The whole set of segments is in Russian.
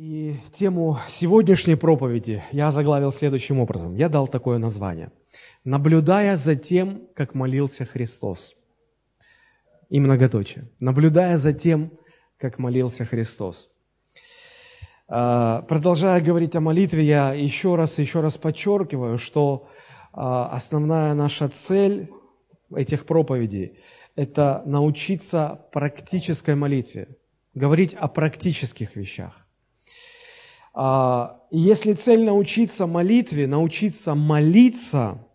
И тему сегодняшней проповеди я заглавил следующим образом. Я дал такое название. «Наблюдая за тем, как молился Христос». И многоточие. «Наблюдая за тем, как молился Христос». А, продолжая говорить о молитве, я еще раз еще раз подчеркиваю, что а, основная наша цель этих проповедей – это научиться практической молитве, говорить о практических вещах. А, если цель научиться молитве, научиться молиться,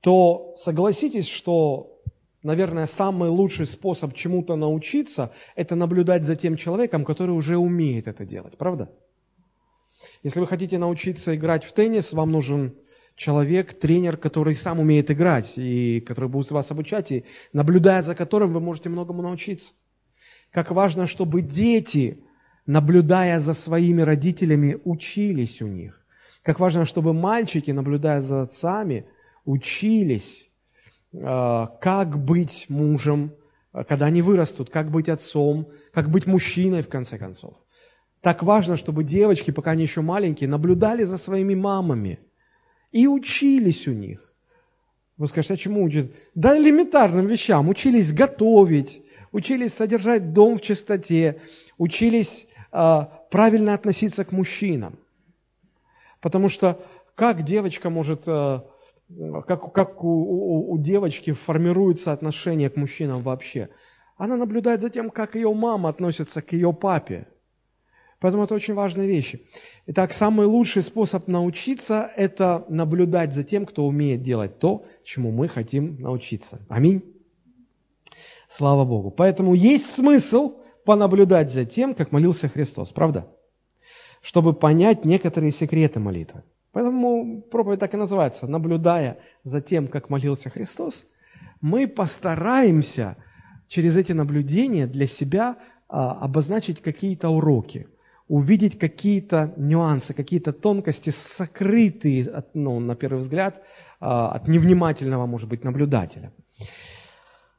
то согласитесь, что, наверное, самый лучший способ чему-то научиться – это наблюдать за тем человеком, который уже умеет это делать, правда? Если вы хотите научиться играть в теннис, вам нужен человек, тренер, который сам умеет играть и который будет вас обучать, и наблюдая за которым вы можете многому научиться. Как важно, чтобы дети наблюдая за своими родителями, учились у них. Как важно, чтобы мальчики, наблюдая за отцами, учились, э, как быть мужем, э, когда они вырастут, как быть отцом, как быть мужчиной, в конце концов. Так важно, чтобы девочки, пока они еще маленькие, наблюдали за своими мамами и учились у них. Вы скажете, а чему учились? Да элементарным вещам. Учились готовить, учились содержать дом в чистоте, учились правильно относиться к мужчинам. Потому что как девочка может, а, как, как у, у, у девочки формируется отношение к мужчинам вообще? Она наблюдает за тем, как ее мама относится к ее папе. Поэтому это очень важные вещи. Итак, самый лучший способ научиться – это наблюдать за тем, кто умеет делать то, чему мы хотим научиться. Аминь. Слава Богу. Поэтому есть смысл понаблюдать за тем, как молился Христос, правда? Чтобы понять некоторые секреты молитвы. Поэтому проповедь так и называется. Наблюдая за тем, как молился Христос, мы постараемся через эти наблюдения для себя а, обозначить какие-то уроки, увидеть какие-то нюансы, какие-то тонкости, сокрытые, от, ну, на первый взгляд, а, от невнимательного, может быть, наблюдателя.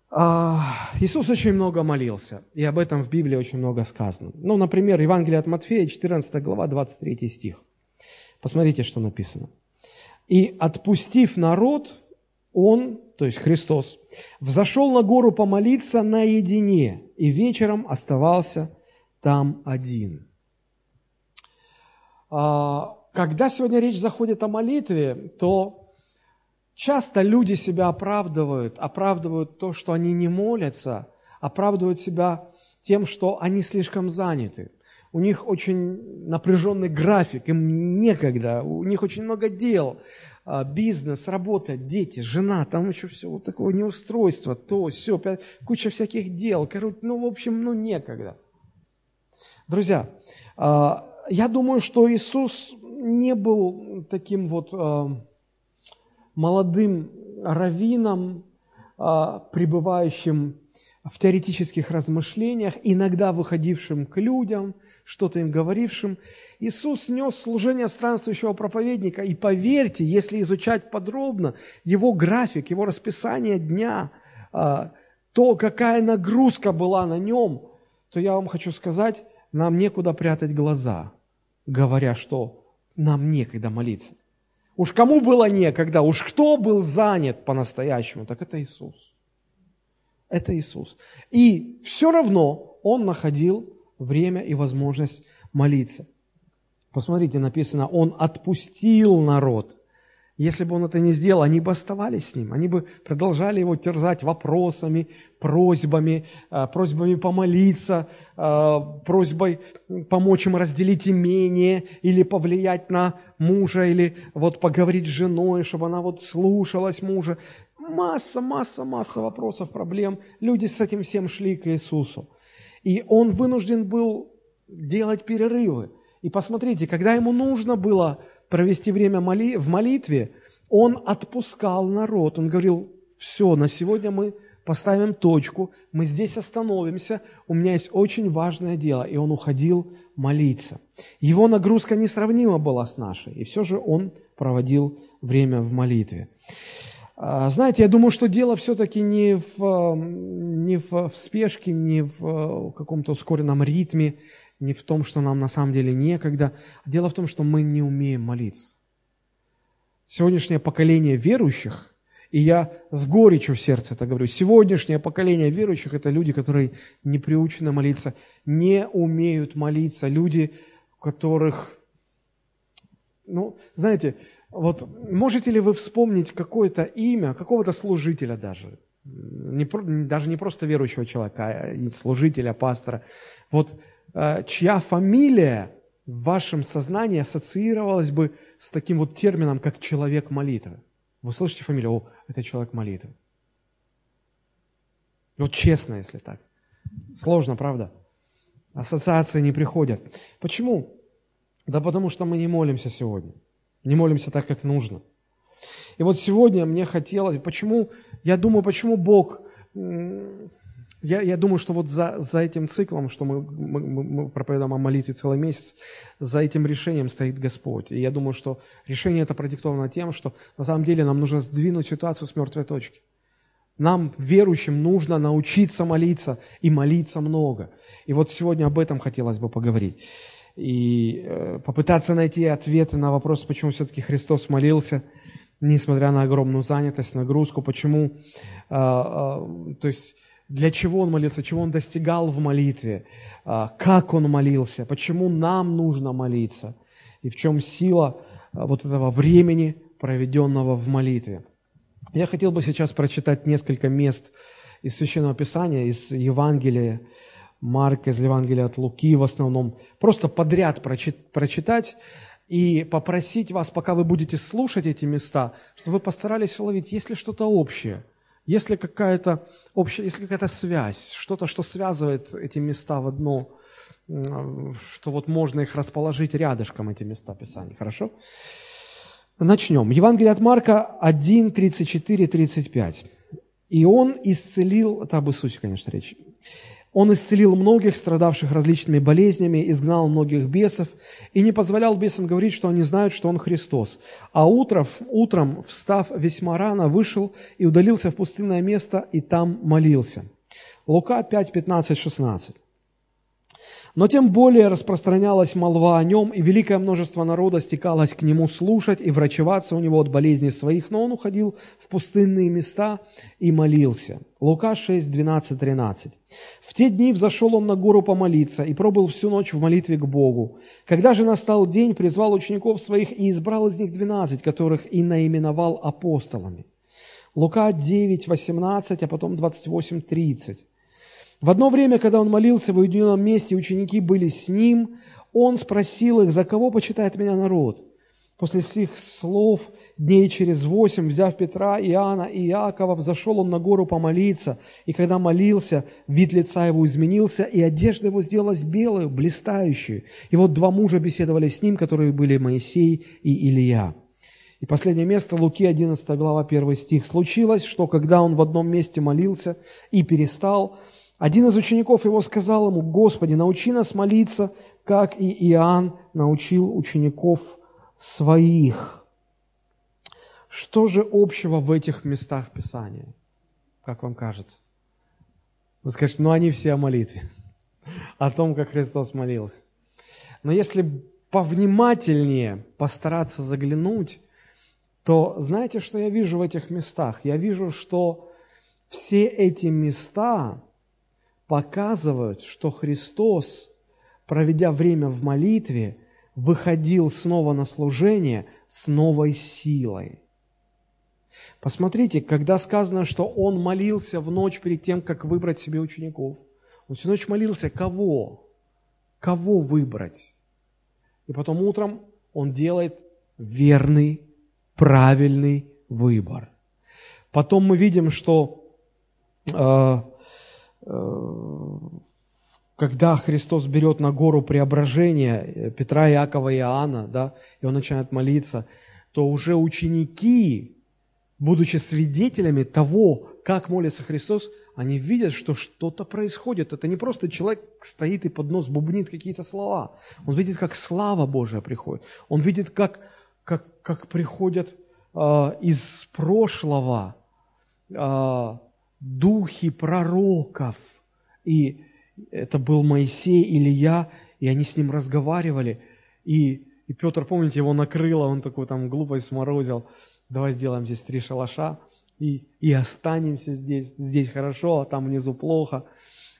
А, Иисус очень много молился, и об этом в Библии очень много сказано. Ну, например, Евангелие от Матфея, 14 глава, 23 стих. Посмотрите, что написано. «И отпустив народ, Он, то есть Христос, взошел на гору помолиться наедине, и вечером оставался там один». А, когда сегодня речь заходит о молитве, то Часто люди себя оправдывают, оправдывают то, что они не молятся, оправдывают себя тем, что они слишком заняты. У них очень напряженный график, им некогда, у них очень много дел, а, бизнес, работа, дети, жена, там еще все вот такое неустройство, то, все, куча всяких дел, короче, ну, в общем, ну, некогда. Друзья, а, я думаю, что Иисус не был таким вот а, молодым раввином, а, пребывающим в теоретических размышлениях, иногда выходившим к людям, что-то им говорившим. Иисус нес служение странствующего проповедника, и поверьте, если изучать подробно его график, его расписание дня, а, то, какая нагрузка была на нем, то я вам хочу сказать, нам некуда прятать глаза, говоря, что нам некогда молиться. Уж кому было некогда, уж кто был занят по-настоящему, так это Иисус. Это Иисус. И все равно Он находил время и возможность молиться. Посмотрите, написано, Он отпустил народ. Если бы он это не сделал, они бы оставались с ним, они бы продолжали его терзать вопросами, просьбами, э, просьбами помолиться, э, просьбой помочь им разделить имение или повлиять на мужа, или вот поговорить с женой, чтобы она вот слушалась мужа. Масса, масса, масса вопросов, проблем. Люди с этим всем шли к Иисусу. И он вынужден был делать перерывы. И посмотрите, когда ему нужно было провести время моли, в молитве, он отпускал народ. Он говорил, все, на сегодня мы поставим точку, мы здесь остановимся, у меня есть очень важное дело. И он уходил молиться. Его нагрузка несравнима была с нашей, и все же он проводил время в молитве. А, знаете, я думаю, что дело все-таки не в, не в, в спешке, не в каком-то ускоренном ритме, не в том, что нам на самом деле некогда. Дело в том, что мы не умеем молиться. Сегодняшнее поколение верующих, и я с горечью в сердце это говорю, сегодняшнее поколение верующих – это люди, которые не приучены молиться, не умеют молиться, люди, у которых, ну, знаете, вот можете ли вы вспомнить какое-то имя, какого-то служителя даже, не, даже не просто верующего человека, а служителя, пастора, вот чья фамилия в вашем сознании ассоциировалась бы с таким вот термином, как человек молитвы. Вы слышите фамилию, о, это человек молитвы. Вот честно, если так. Сложно, правда? Ассоциации не приходят. Почему? Да потому что мы не молимся сегодня. Не молимся так, как нужно. И вот сегодня мне хотелось, почему, я думаю, почему Бог я, я думаю, что вот за, за этим циклом, что мы, мы, мы проповедаем о молитве целый месяц, за этим решением стоит Господь. И я думаю, что решение это продиктовано тем, что на самом деле нам нужно сдвинуть ситуацию с мертвой точки. Нам, верующим, нужно научиться молиться и молиться много. И вот сегодня об этом хотелось бы поговорить. И э, попытаться найти ответы на вопрос, почему все-таки Христос молился, несмотря на огромную занятость, нагрузку, почему, э, э, то есть для чего он молился, чего он достигал в молитве, а, как он молился, почему нам нужно молиться и в чем сила а, вот этого времени, проведенного в молитве. Я хотел бы сейчас прочитать несколько мест из Священного Писания, из Евангелия Марка, из Евангелия от Луки в основном, просто подряд прочитать и попросить вас, пока вы будете слушать эти места, чтобы вы постарались уловить, есть ли что-то общее – если какая-то общая, если какая-то связь, что-то, что связывает эти места в одно, что вот можно их расположить рядышком, эти места Писания. Хорошо? Начнем. Евангелие от Марка 1, 34, 35. «И он исцелил...» Это об Иисусе, конечно, речь. Он исцелил многих, страдавших различными болезнями, изгнал многих бесов и не позволял бесам говорить, что они знают, что Он Христос. А утром, утром, встав весьма рано, вышел и удалился в пустынное место и там молился. Лука 5, 15, 16. Но тем более распространялась молва о нем, и великое множество народа стекалось к нему слушать и врачеваться у него от болезней своих, но он уходил в пустынные места и молился. Лука 6, 12, 13. «В те дни взошел он на гору помолиться и пробыл всю ночь в молитве к Богу. Когда же настал день, призвал учеников своих и избрал из них двенадцать, которых и наименовал апостолами». Лука 9, 18, а потом 28, 30. В одно время, когда он молился в уединенном месте, ученики были с ним, он спросил их, за кого почитает меня народ? После сих слов, дней через восемь, взяв Петра, Иоанна и Иакова, взошел он на гору помолиться, и когда молился, вид лица его изменился, и одежда его сделалась белой, блистающей. И вот два мужа беседовали с ним, которые были Моисей и Илья. И последнее место, Луки 11 глава 1 стих. «Случилось, что когда он в одном месте молился и перестал, один из учеников его сказал ему, «Господи, научи нас молиться, как и Иоанн научил учеников своих». Что же общего в этих местах Писания, как вам кажется? Вы скажете, ну они все о молитве, о том, как Христос молился. Но если повнимательнее постараться заглянуть, то знаете, что я вижу в этих местах? Я вижу, что все эти места показывают, что Христос, проведя время в молитве, выходил снова на служение с новой силой. Посмотрите, когда сказано, что он молился в ночь перед тем, как выбрать себе учеников, он всю ночь молился, кого? Кого выбрать? И потом утром он делает верный, правильный выбор. Потом мы видим, что э, Э, когда Христос берет на гору преображения э, Петра, Иакова и Иоанна, да, и он начинает молиться, то уже ученики, будучи свидетелями того, как молится Христос, они видят, что что-то происходит. Это не просто человек стоит и под нос бубнит какие-то слова. Он видит, как слава Божия приходит. Он видит, как, как, как приходят э, из прошлого э, духи пророков. И это был Моисей, Илья, и они с ним разговаривали, и, и Петр, помните, его накрыло, он такой там глупость сморозил, давай сделаем здесь три шалаша, и, и останемся здесь, здесь хорошо, а там внизу плохо,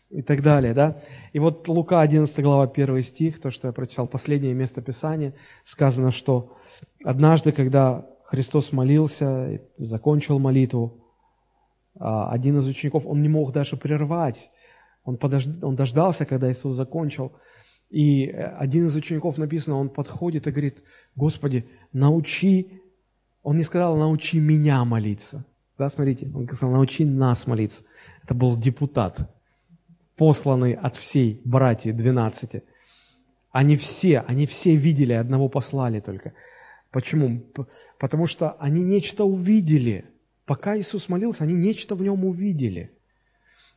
и так далее, да. И вот Лука 11 глава 1 стих, то, что я прочитал, последнее место Писания, сказано, что однажды, когда Христос молился, закончил молитву, а, один из учеников, он не мог даже прервать, он, подож... он дождался, когда Иисус закончил, и один из учеников написано, он подходит и говорит, Господи, научи, он не сказал, научи меня молиться, да, смотрите, он сказал, научи нас молиться. Это был депутат, посланный от всей братьи, 12. Они все, они все видели, одного послали только. Почему? Потому что они нечто увидели. Пока Иисус молился, они нечто в нем увидели.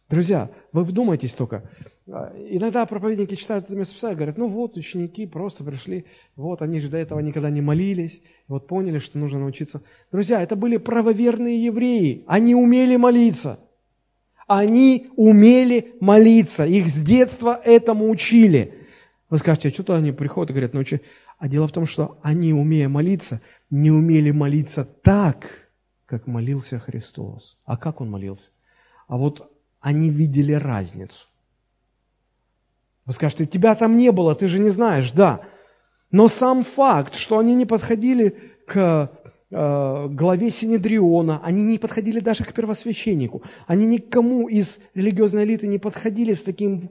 Друзья, вы вдумайтесь только. А, иногда проповедники читают это место Писания, говорят, ну вот, ученики просто пришли, вот, они же до этого никогда не молились, вот поняли, что нужно научиться. Друзья, это были правоверные евреи, они умели молиться. Они умели молиться, их с детства этому учили. Вы скажете, а что-то они приходят и говорят, научи. А дело в том, что они, умея молиться, не умели молиться так, как молился Христос. А как Он молился? А вот они видели разницу. Вы скажете, тебя там не было, ты же не знаешь. Да, но сам факт, что они не подходили к э, главе Синедриона, они не подходили даже к первосвященнику, они никому из религиозной элиты не подходили с, таким,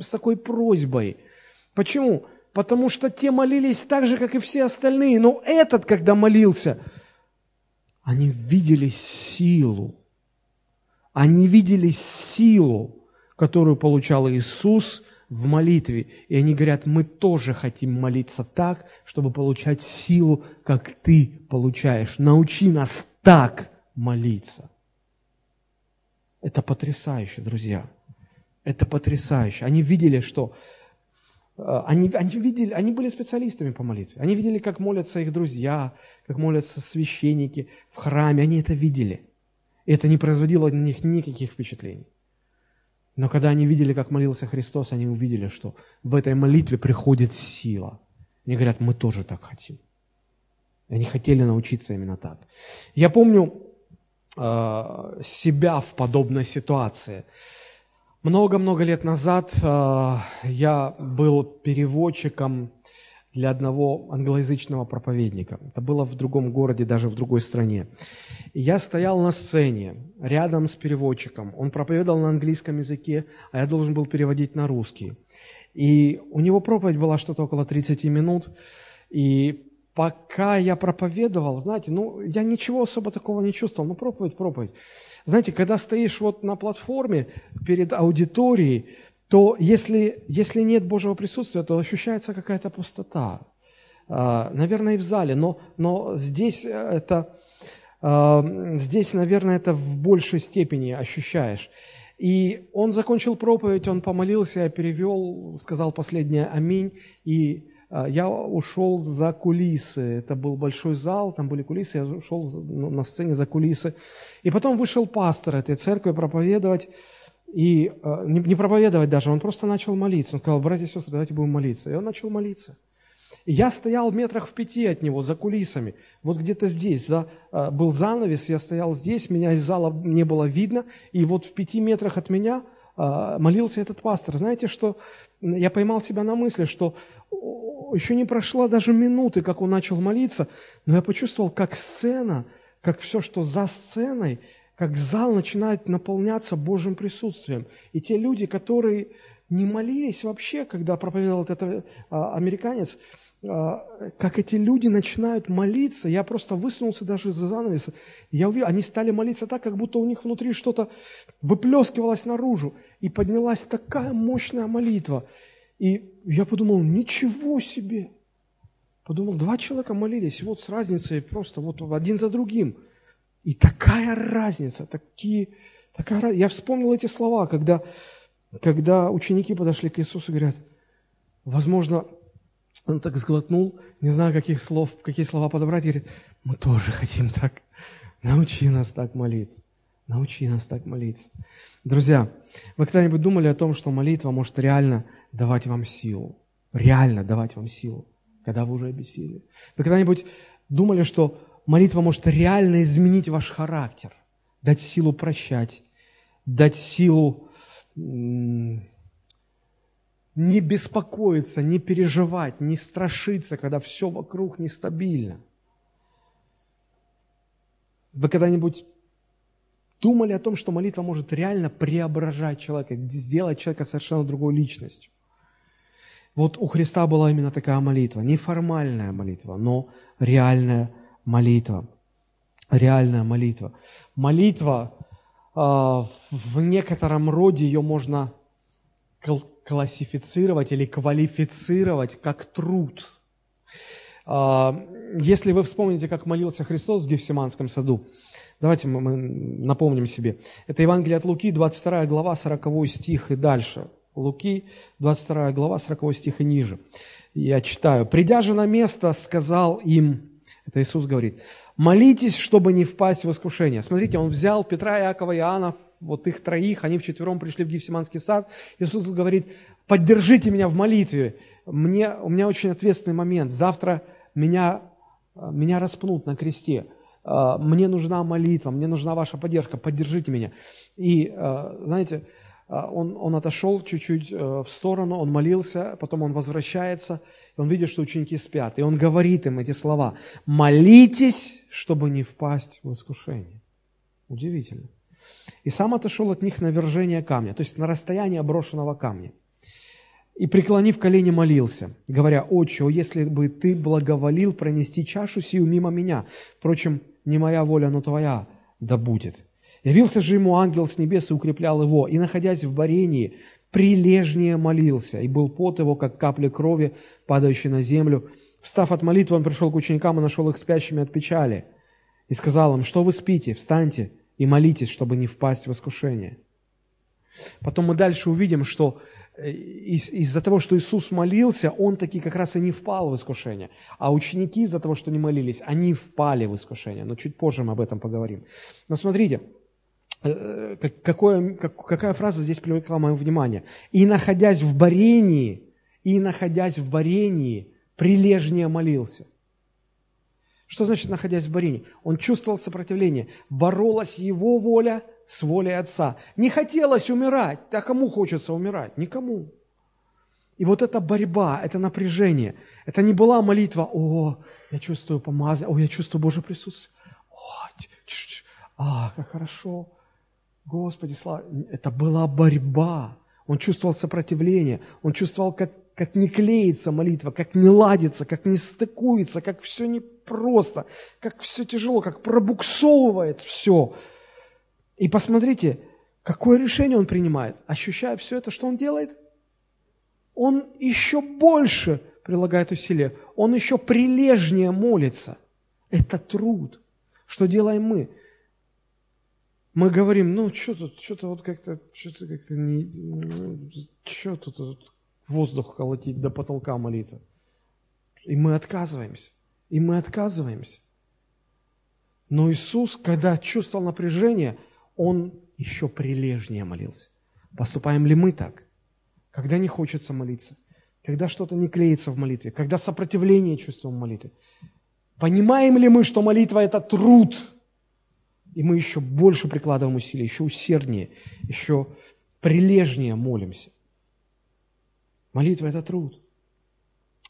с такой просьбой. Почему? потому что те молились так же, как и все остальные. Но этот, когда молился, они видели силу. Они видели силу, которую получал Иисус в молитве. И они говорят, мы тоже хотим молиться так, чтобы получать силу, как ты получаешь. Научи нас так молиться. Это потрясающе, друзья. Это потрясающе. Они видели, что Э, они, они, видели, они были специалистами по молитве. Они видели, как молятся их друзья, как молятся священники в храме. Они это видели. И это не производило на них никаких впечатлений. Но когда они видели, как молился Христос, они увидели, что в этой молитве приходит сила. Они говорят, мы тоже так хотим. И они хотели научиться именно так. Я помню э, себя в подобной ситуации. Много-много лет назад э, я был переводчиком для одного англоязычного проповедника. Это было в другом городе, даже в другой стране. И я стоял на сцене рядом с переводчиком. Он проповедовал на английском языке, а я должен был переводить на русский. И у него проповедь была что-то около 30 минут. И пока я проповедовал, знаете, ну, я ничего особо такого не чувствовал. Ну, проповедь, проповедь. Знаете, когда стоишь вот на платформе перед аудиторией, то если, если нет Божьего присутствия, то ощущается какая-то пустота. А, наверное, и в зале, но, но здесь это, а, здесь, наверное, это в большей степени ощущаешь. И он закончил проповедь, он помолился, я перевел, сказал последнее «Аминь», и а, я ушел за кулисы. Это был большой зал, там были кулисы, я ушел ну, на сцене за кулисы. И потом вышел пастор этой церкви проповедовать, и а, не проповедовать даже, он просто начал молиться. Он сказал, братья и сестры, давайте будем молиться. И он начал молиться. И я стоял в метрах в пяти от него, за кулисами. Вот где-то здесь за, а, был занавес, я стоял здесь, меня из зала не было видно. И вот в пяти метрах от меня молился этот пастор. Знаете, что я поймал себя на мысли, что еще не прошла даже минуты, как он начал молиться, но я почувствовал, как сцена, как все, что за сценой, как зал начинает наполняться Божьим присутствием. И те люди, которые не молились вообще, когда проповедовал этот а, американец, а, как эти люди начинают молиться, я просто высунулся даже из-за занавеса, я увидел, они стали молиться так, как будто у них внутри что-то выплескивалось наружу, и поднялась такая мощная молитва. И я подумал, ничего себе! Подумал, два человека молились, вот с разницей просто вот один за другим. И такая разница, такие, такая Я вспомнил эти слова, когда, когда ученики подошли к Иисусу и говорят, возможно, он так сглотнул, не знаю, каких слов, какие слова подобрать, и говорит, мы тоже хотим так. Научи нас так молиться. Научи нас так молиться. Друзья, вы когда-нибудь думали о том, что молитва может реально давать вам силу? реально давать вам силу, когда вы уже обессилели? Вы когда-нибудь думали, что молитва может реально изменить ваш характер, дать силу прощать, дать силу не беспокоиться, не переживать, не страшиться, когда все вокруг нестабильно. Вы когда-нибудь думали о том, что молитва может реально преображать человека, сделать человека совершенно другой личностью? Вот у Христа была именно такая молитва, не формальная молитва, но реальная молитва. Реальная молитва. Молитва а, в некотором роде ее можно классифицировать или квалифицировать как труд. А, если вы вспомните, как молился Христос в Гефсиманском саду, давайте мы напомним себе. Это Евангелие от Луки, 22 глава, 40 стих и дальше. Луки, 22 глава, 40 стих и ниже. Я читаю. «Придя же на место, сказал им, это Иисус говорит, молитесь, чтобы не впасть в искушение. Смотрите, он взял Петра, Иакова Иоанна, вот их троих, они вчетвером пришли в Гефсиманский сад. Иисус говорит, поддержите меня в молитве. Мне, у меня очень ответственный момент. Завтра меня, меня распнут на кресте. Мне нужна молитва, мне нужна ваша поддержка, поддержите меня. И, знаете, а, он, он отошел чуть-чуть э, в сторону, он молился, потом он возвращается, и он видит, что ученики спят, и он говорит им эти слова, молитесь, чтобы не впасть в искушение. Удивительно. И сам отошел от них на вержение камня, то есть на расстояние брошенного камня. И, преклонив колени, молился, говоря, «Отче, если бы ты благоволил пронести чашу сию мимо меня, впрочем, не моя воля, но твоя да будет». Явился же ему ангел с небес и укреплял его, и, находясь в борении, прилежнее молился, и был пот его, как капля крови, падающей на землю. Встав от молитвы, он пришел к ученикам и нашел их спящими от печали. И сказал им, что вы спите, встаньте и молитесь, чтобы не впасть в искушение. Потом мы дальше увидим, что э, из- из-за того, что Иисус молился, он таки как раз и не впал в искушение. А ученики из-за того, что не молились, они впали в искушение. Но чуть позже мы об этом поговорим. Но смотрите, какое, какая фраза здесь привлекла мое внимание? «И находясь в борении, и находясь в борении, прилежнее молился». Что значит находясь в борении? Он чувствовал сопротивление. Боролась его воля с волей Отца. Не хотелось умирать. А кому хочется умирать? Никому. И вот эта борьба, это напряжение, это не была молитва, о, я чувствую помазание, о, я чувствую Божье присутствие, о, ч -ч -ч, а, как хорошо, Господи, слава, это была борьба. Он чувствовал сопротивление, он чувствовал, как, как не клеится молитва, как не ладится, как не стыкуется, как все непросто, как все тяжело, как пробуксовывает все. И посмотрите, какое решение он принимает. Ощущая все это, что он делает? Он еще больше прилагает усилия, он еще прилежнее молится. Это труд. Что делаем мы? Мы говорим, ну, что тут, что-то вот как-то, что-то как-то не, что тут, тут воздух колотить до потолка молиться. И мы отказываемся. И мы отказываемся. Но Иисус, когда чувствовал напряжение, Он еще прилежнее молился. Поступаем ли мы так? Когда не хочется молиться, когда что-то не клеится в молитве, когда сопротивление чувствуем в молитве. Понимаем ли мы, что молитва – это труд – и мы еще больше прикладываем усилия, еще усерднее, еще прилежнее молимся. Молитва – это труд.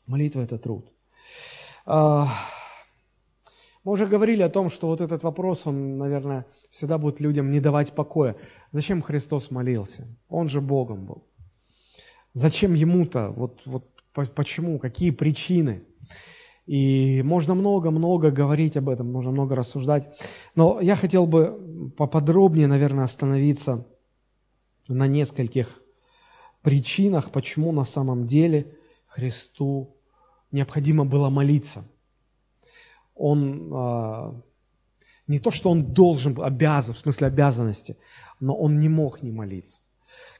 Молитва – это труд. А, мы уже говорили о том, что вот этот вопрос, он, наверное, всегда будет людям не давать покоя. Зачем Христос молился? Он же Богом был. Зачем Ему-то? Вот, вот почему? Какие причины? И можно много-много говорить об этом, можно много рассуждать. Но я хотел бы поподробнее, наверное, остановиться на нескольких причинах, почему на самом деле Христу необходимо было молиться. Он а, не то, что он должен, обязан, в смысле обязанности, но он не мог не молиться.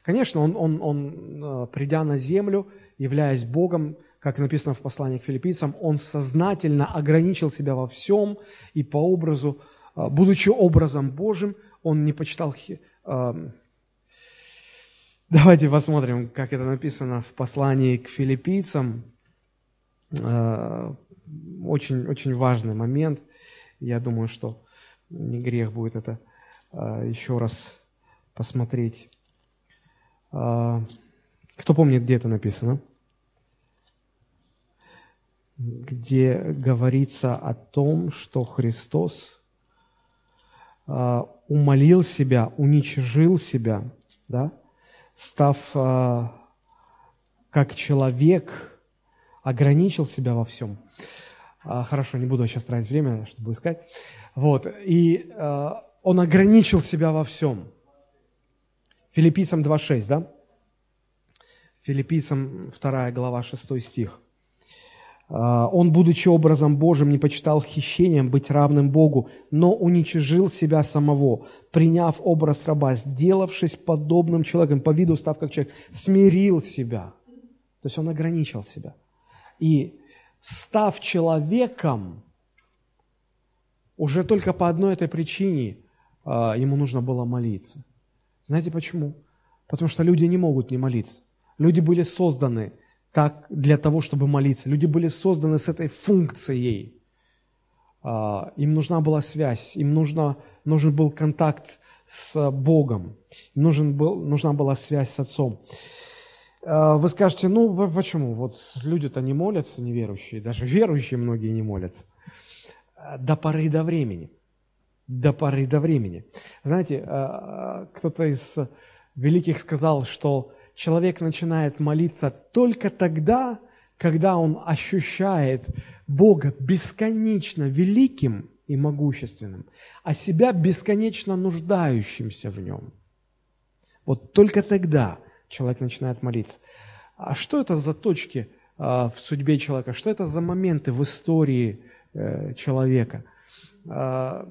Конечно, он, он, он а, придя на землю, являясь Богом, как написано в послании к филиппийцам, он сознательно ограничил себя во всем и по образу, а, будучи образом Божьим, он не почитал, Давайте посмотрим, как это написано в послании к филиппийцам. Э, очень, очень важный момент. Я думаю, что не грех будет это э, еще раз посмотреть. Кто помнит, где это написано? Где говорится о том, что Христос умолил себя, уничижил себя, да, став э, как человек, ограничил себя во всем. Э, хорошо, не буду сейчас тратить время, чтобы искать. Вот, и он ограничил себя во всем. Филиппийцам 2.6, да? Филиппийцам 2 глава 6 стих. А, он, будучи образом Божьим, не почитал хищением быть равным Богу, но уничижил себя самого, приняв образ раба, сделавшись подобным человеком, по виду став как человек, смирил себя. То есть он ограничил себя. И став человеком, уже только по одной этой причине а, ему нужно было молиться. Знаете почему? Потому что люди не могут не молиться. Люди были созданы – так для того, чтобы молиться. Люди были созданы с этой функцией. А, им нужна была связь, им нужно, нужен был контакт с Богом, им нужен был, нужна была связь с Отцом. А, вы скажете, ну почему? Вот люди-то не молятся, неверующие, даже верующие многие не молятся. А, до поры до времени. До поры до времени. Знаете, кто-то из великих сказал, что человек начинает молиться только тогда, когда он ощущает Бога бесконечно великим и могущественным, а себя бесконечно нуждающимся в нем. Вот только тогда человек начинает молиться. А что это за точки а, в судьбе человека? Что это за моменты в истории э, человека? А,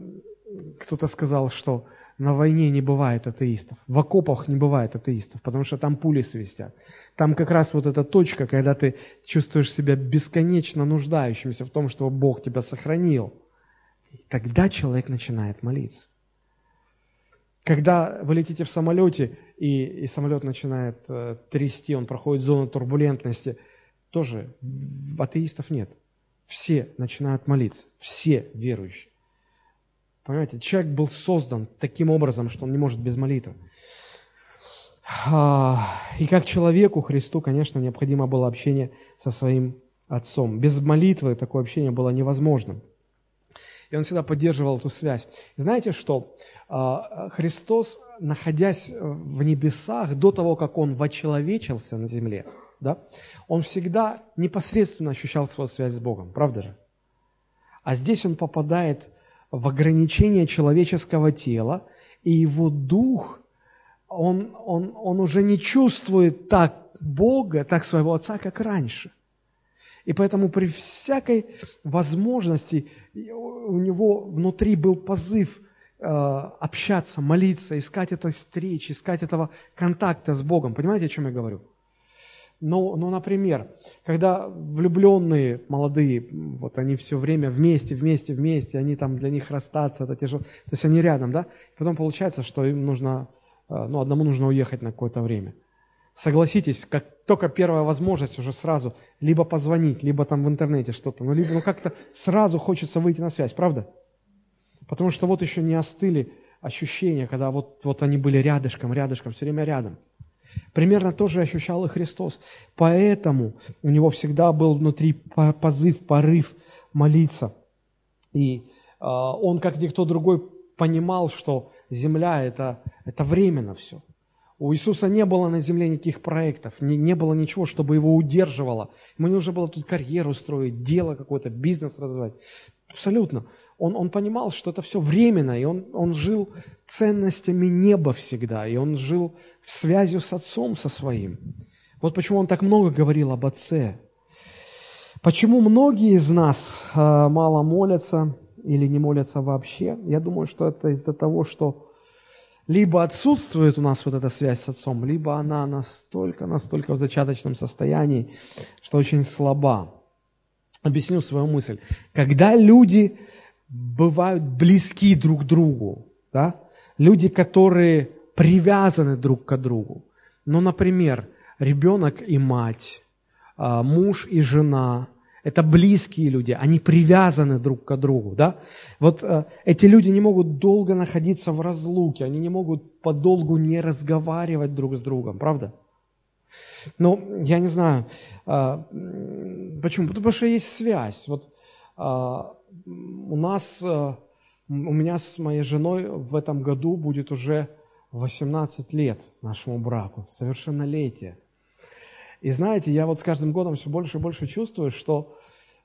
кто-то сказал, что на войне не бывает атеистов, в окопах не бывает атеистов, потому что там пули свистят. Там как раз вот эта точка, когда ты чувствуешь себя бесконечно нуждающимся в том, что Бог тебя сохранил. Тогда человек начинает молиться. Когда вы летите в самолете, и, и самолет начинает э, трясти, он проходит зону турбулентности, тоже атеистов нет. Все начинают молиться, все верующие. Понимаете, человек был создан таким образом, что он не может без молитвы. А, и как человеку Христу, конечно, необходимо было общение со своим Отцом. Без молитвы такое общение было невозможным. И он всегда поддерживал эту связь. Знаете что? А, Христос, находясь в небесах, до того, как Он вочеловечился на земле, да, Он всегда непосредственно ощущал свою связь с Богом, правда же? А здесь Он попадает в ограничение человеческого тела, и его дух, он, он, он уже не чувствует так Бога, так своего Отца, как раньше. И поэтому при всякой возможности у него внутри был позыв э, общаться, молиться, искать этой встречи, искать этого контакта с Богом. Понимаете, о чем я говорю? Ну, ну, например, когда влюбленные молодые, вот они все время вместе, вместе, вместе, они там для них расстаться, это тяжело. То есть они рядом, да? Потом получается, что им нужно, э, ну, одному нужно уехать на какое-то время. Согласитесь, как только первая возможность уже сразу либо позвонить, либо там в интернете что-то, ну, либо ну, как-то сразу хочется выйти на связь, правда? Потому что вот еще не остыли ощущения, когда вот, вот они были рядышком, рядышком, все время рядом – Примерно то же ощущал и Христос. Поэтому у него всегда был внутри позыв, порыв молиться. И э, он, как никто другой, понимал, что земля это, – это временно все. У Иисуса не было на земле никаких проектов, не, не было ничего, чтобы его удерживало. Ему нужно было тут карьеру строить, дело какое-то, бизнес развивать. Абсолютно он, он понимал, что это все временно, и он, он жил ценностями неба всегда, и он жил в связью с Отцом со своим. Вот почему он так много говорил об Отце. Почему многие из нас э, мало молятся или не молятся вообще? Я думаю, что это из-за того, что либо отсутствует у нас вот эта связь с Отцом, либо она настолько, настолько в зачаточном состоянии, что очень слаба. Объясню свою мысль. Когда люди бывают близки друг к другу, да? люди, которые привязаны друг к другу, Но, например, ребенок и мать, а, муж и жена, это близкие люди, они привязаны друг к другу, да? Вот э, эти люди не могут долго находиться в разлуке, они не могут подолгу не разговаривать друг с другом, правда? Ну, я не знаю, э, почему? Потому что есть связь. Вот э, у нас, э, у меня с моей женой в этом году будет уже 18 лет нашему браку, совершеннолетие. И знаете, я вот с каждым годом все больше и больше чувствую, что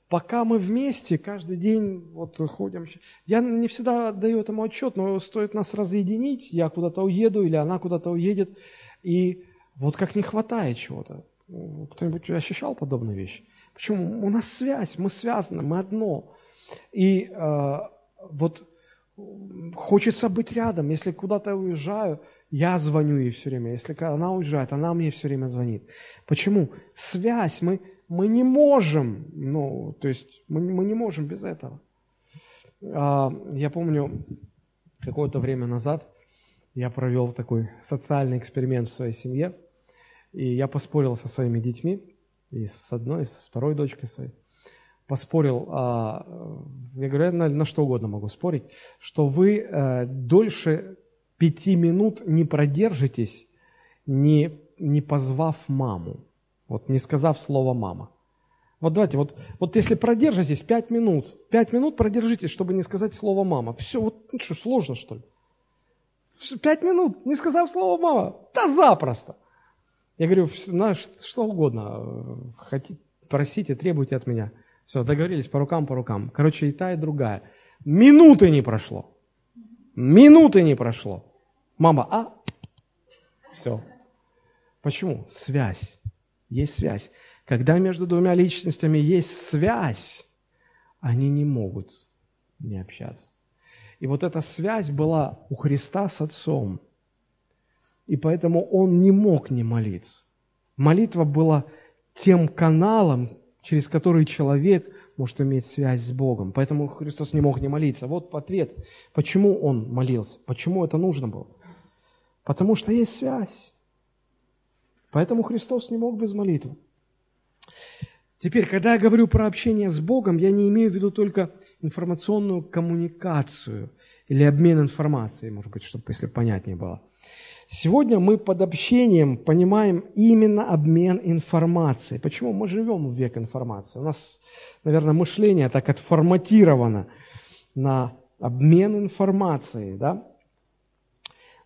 пока мы вместе, каждый день вот ходим, я не всегда даю этому отчет, но стоит нас разъединить, я куда-то уеду или она куда-то уедет, и вот как не хватает чего-то. Кто-нибудь ощущал подобную вещь? Почему? У нас связь, мы связаны, мы одно. И э, вот хочется быть рядом. Если куда-то уезжаю, я звоню ей все время. Если она уезжает, она мне все время звонит. Почему? Связь. Мы, мы не можем, ну, то есть мы, мы не можем без этого. А, я помню, какое-то время назад я провел такой социальный эксперимент в своей семье. И я поспорил со своими детьми, и с одной, и с второй дочкой своей поспорил, а, я говорю, на, на что угодно могу спорить, что вы э, дольше пяти минут не продержитесь, не, не позвав маму, вот не сказав слово «мама». Вот давайте, вот, вот если продержитесь пять минут, пять минут продержитесь, чтобы не сказать слово «мама». Все, вот ну что, сложно что ли? Пять минут, не сказав слово «мама». Да запросто. Я говорю, знаешь, что угодно, хотите, просите, требуйте от меня. Все, договорились по рукам, по рукам. Короче, и та, и другая. Минуты не прошло. Минуты не прошло. Мама, а? Все. Почему? Связь. Есть связь. Когда между двумя личностями есть связь, они не могут не общаться. И вот эта связь была у Христа с Отцом. И поэтому он не мог не молиться. Молитва была тем каналом, через который человек может иметь связь с Богом. Поэтому Христос не мог не молиться. Вот ответ, почему он молился, почему это нужно было. Потому что есть связь. Поэтому Христос не мог без молитвы. Теперь, когда я говорю про общение с Богом, я не имею в виду только информационную коммуникацию или обмен информацией, может быть, чтобы если понятнее было. Сегодня мы под общением понимаем именно обмен информацией. Почему? Мы живем в век информации. У нас, наверное, мышление так отформатировано на обмен информацией. Да?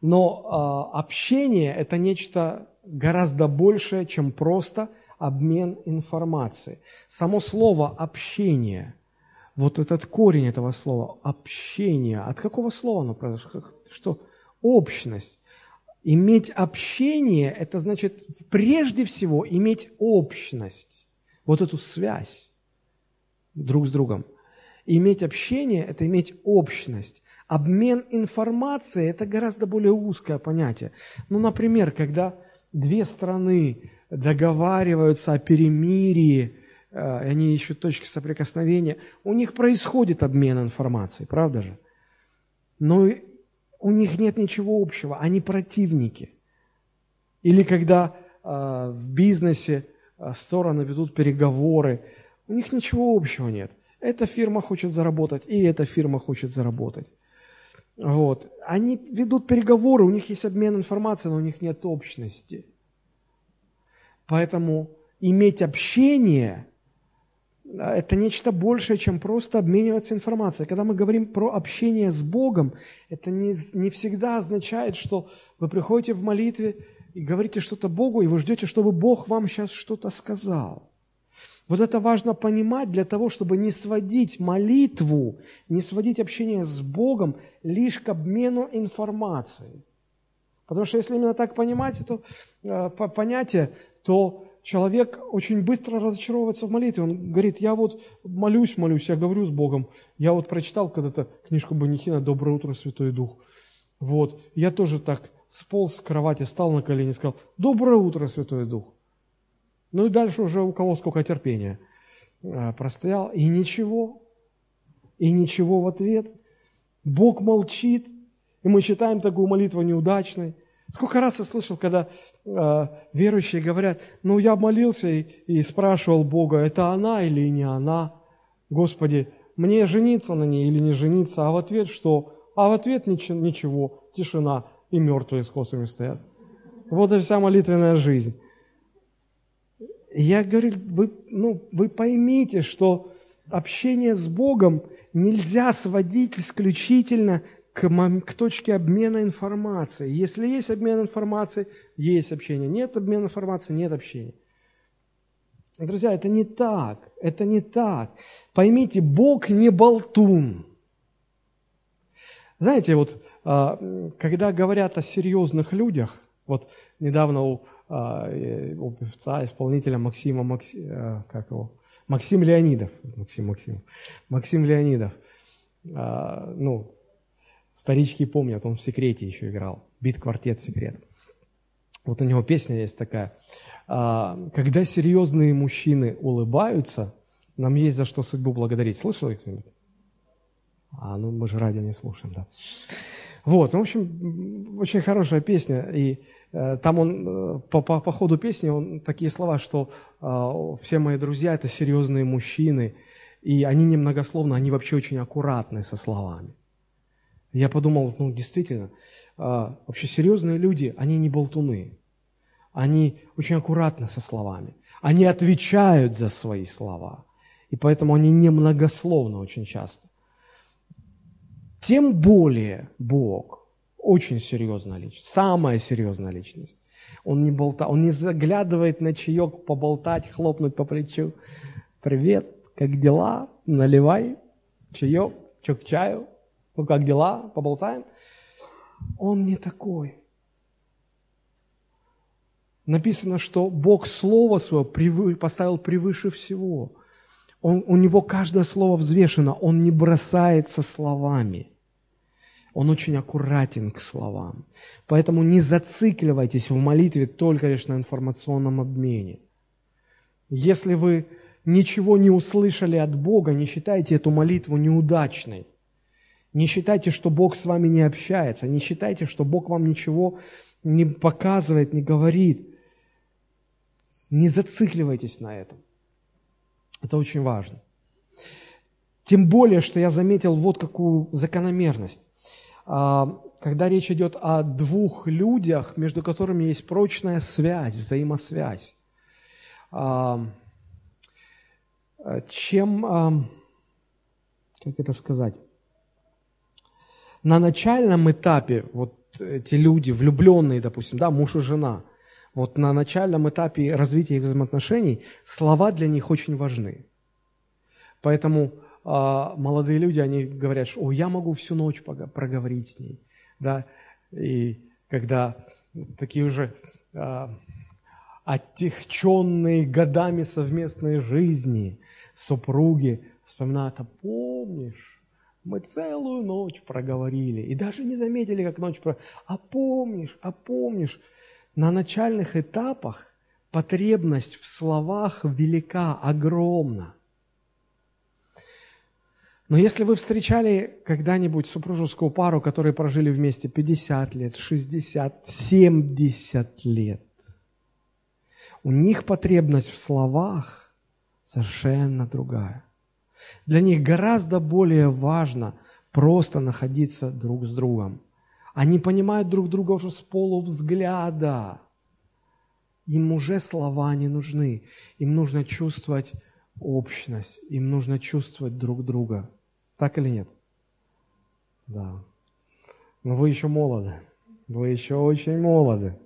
Но э, общение – это нечто гораздо большее, чем просто обмен информацией. Само слово «общение», вот этот корень этого слова «общение», от какого слова оно произошло? Что? Общность. Иметь общение – это значит прежде всего иметь общность, вот эту связь друг с другом. иметь общение – это иметь общность. Обмен информацией – это гораздо более узкое понятие. Ну, например, когда две страны договариваются о перемирии, э, они ищут точки соприкосновения, у них происходит обмен информацией, правда же? Но у них нет ничего общего, они противники. Или когда э, в бизнесе э, стороны ведут переговоры, у них ничего общего нет. Эта фирма хочет заработать, и эта фирма хочет заработать. Вот. Они ведут переговоры, у них есть обмен информацией, но у них нет общности. Поэтому иметь общение а, это нечто большее, чем просто обмениваться информацией. Когда мы говорим про общение с Богом, это не, не всегда означает, что вы приходите в молитве и говорите что-то Богу, и вы ждете, чтобы Бог вам сейчас что-то сказал. Вот это важно понимать для того, чтобы не сводить молитву, не сводить общение с Богом лишь к обмену информацией. Потому что если именно так понимать это э, понятие, то человек очень быстро разочаровывается в молитве. Он говорит, я вот молюсь, молюсь, я говорю с Богом. Я вот прочитал когда-то книжку Банихина «Доброе утро, Святой Дух». Вот, я тоже так сполз с кровати, стал на колени и сказал, «Доброе утро, Святой Дух». Ну и дальше уже у кого сколько терпения а, простоял. И ничего, и ничего в ответ. Бог молчит, и мы считаем такую молитву неудачной. Сколько раз я слышал, когда э, верующие говорят, ну я молился и, и спрашивал Бога, это она или не она? Господи, мне жениться на ней или не жениться? А в ответ что? А в ответ ничего, ничего тишина и мертвые с косами стоят. Вот и вся молитвенная жизнь. Я говорю, вы, ну, вы поймите, что общение с Богом нельзя сводить исключительно к, к точке обмена информацией. Если есть обмен информацией, есть общение. Нет обмена информацией, нет общения. Друзья, это не так, это не так. Поймите, Бог не болтун. Знаете, вот а, когда говорят о серьезных людях, вот недавно у, а, у певца, исполнителя Максима, Макси, а, как его, Максим Леонидов, Максим Максим, Максим Леонидов, ну, Старички помнят, он в секрете еще играл. Бит-квартет секрет. Вот у него песня есть такая. «А, Когда серьезные мужчины улыбаются, нам есть за что судьбу благодарить. Слышал кто-нибудь? А, ну мы же радио не слушаем, да. Вот, ну, в общем, очень хорошая песня. И э, там он, э, по, по, по ходу песни, он такие слова, что э, все мои друзья – это серьезные мужчины, и они немногословно, они вообще очень аккуратны со словами. Я подумал, ну, действительно, а, вообще серьезные люди, они не болтуны. Они очень аккуратны со словами. Они отвечают за свои слова. И поэтому они немногословны очень часто. Тем более Бог очень серьезная личность, самая серьезная личность. Он не, болта, он не заглядывает на чаек, поболтать, хлопнуть по плечу. Привет, как дела? Наливай чаек, что к чаю. Ну как дела? Поболтаем? Он не такой. Написано, что Бог Слово Свое поставил превыше всего. Он, у Него каждое слово взвешено, Он не бросается словами. Он очень аккуратен к словам. Поэтому не зацикливайтесь в молитве только лишь на информационном обмене. Если вы ничего не услышали от Бога, не считайте эту молитву неудачной. Не считайте, что Бог с вами не общается. Не считайте, что Бог вам ничего не показывает, не говорит. Не зацикливайтесь на этом. Это очень важно. Тем более, что я заметил вот какую закономерность. А, когда речь идет о двух людях, между которыми есть прочная связь, взаимосвязь, а, чем, а, как это сказать, на начальном этапе вот эти люди, влюбленные, допустим, да, муж и жена, вот на начальном этапе развития их взаимоотношений слова для них очень важны. Поэтому а, молодые люди, они говорят, что, о, я могу всю ночь проговорить с ней, да, и когда такие уже а, отягченные годами совместной жизни супруги вспоминают, а помнишь, мы целую ночь проговорили и даже не заметили, как ночь про... А помнишь, а помнишь, на начальных этапах потребность в словах велика, огромна. Но если вы встречали когда-нибудь супружескую пару, которые прожили вместе 50 лет, 60, 70 лет, у них потребность в словах совершенно другая. Для них гораздо более важно просто находиться друг с другом. Они понимают друг друга уже с полувзгляда. Им уже слова не нужны. Им нужно чувствовать общность. Им нужно чувствовать друг друга. Так или нет? Да. Но вы еще молоды. Вы еще очень молоды.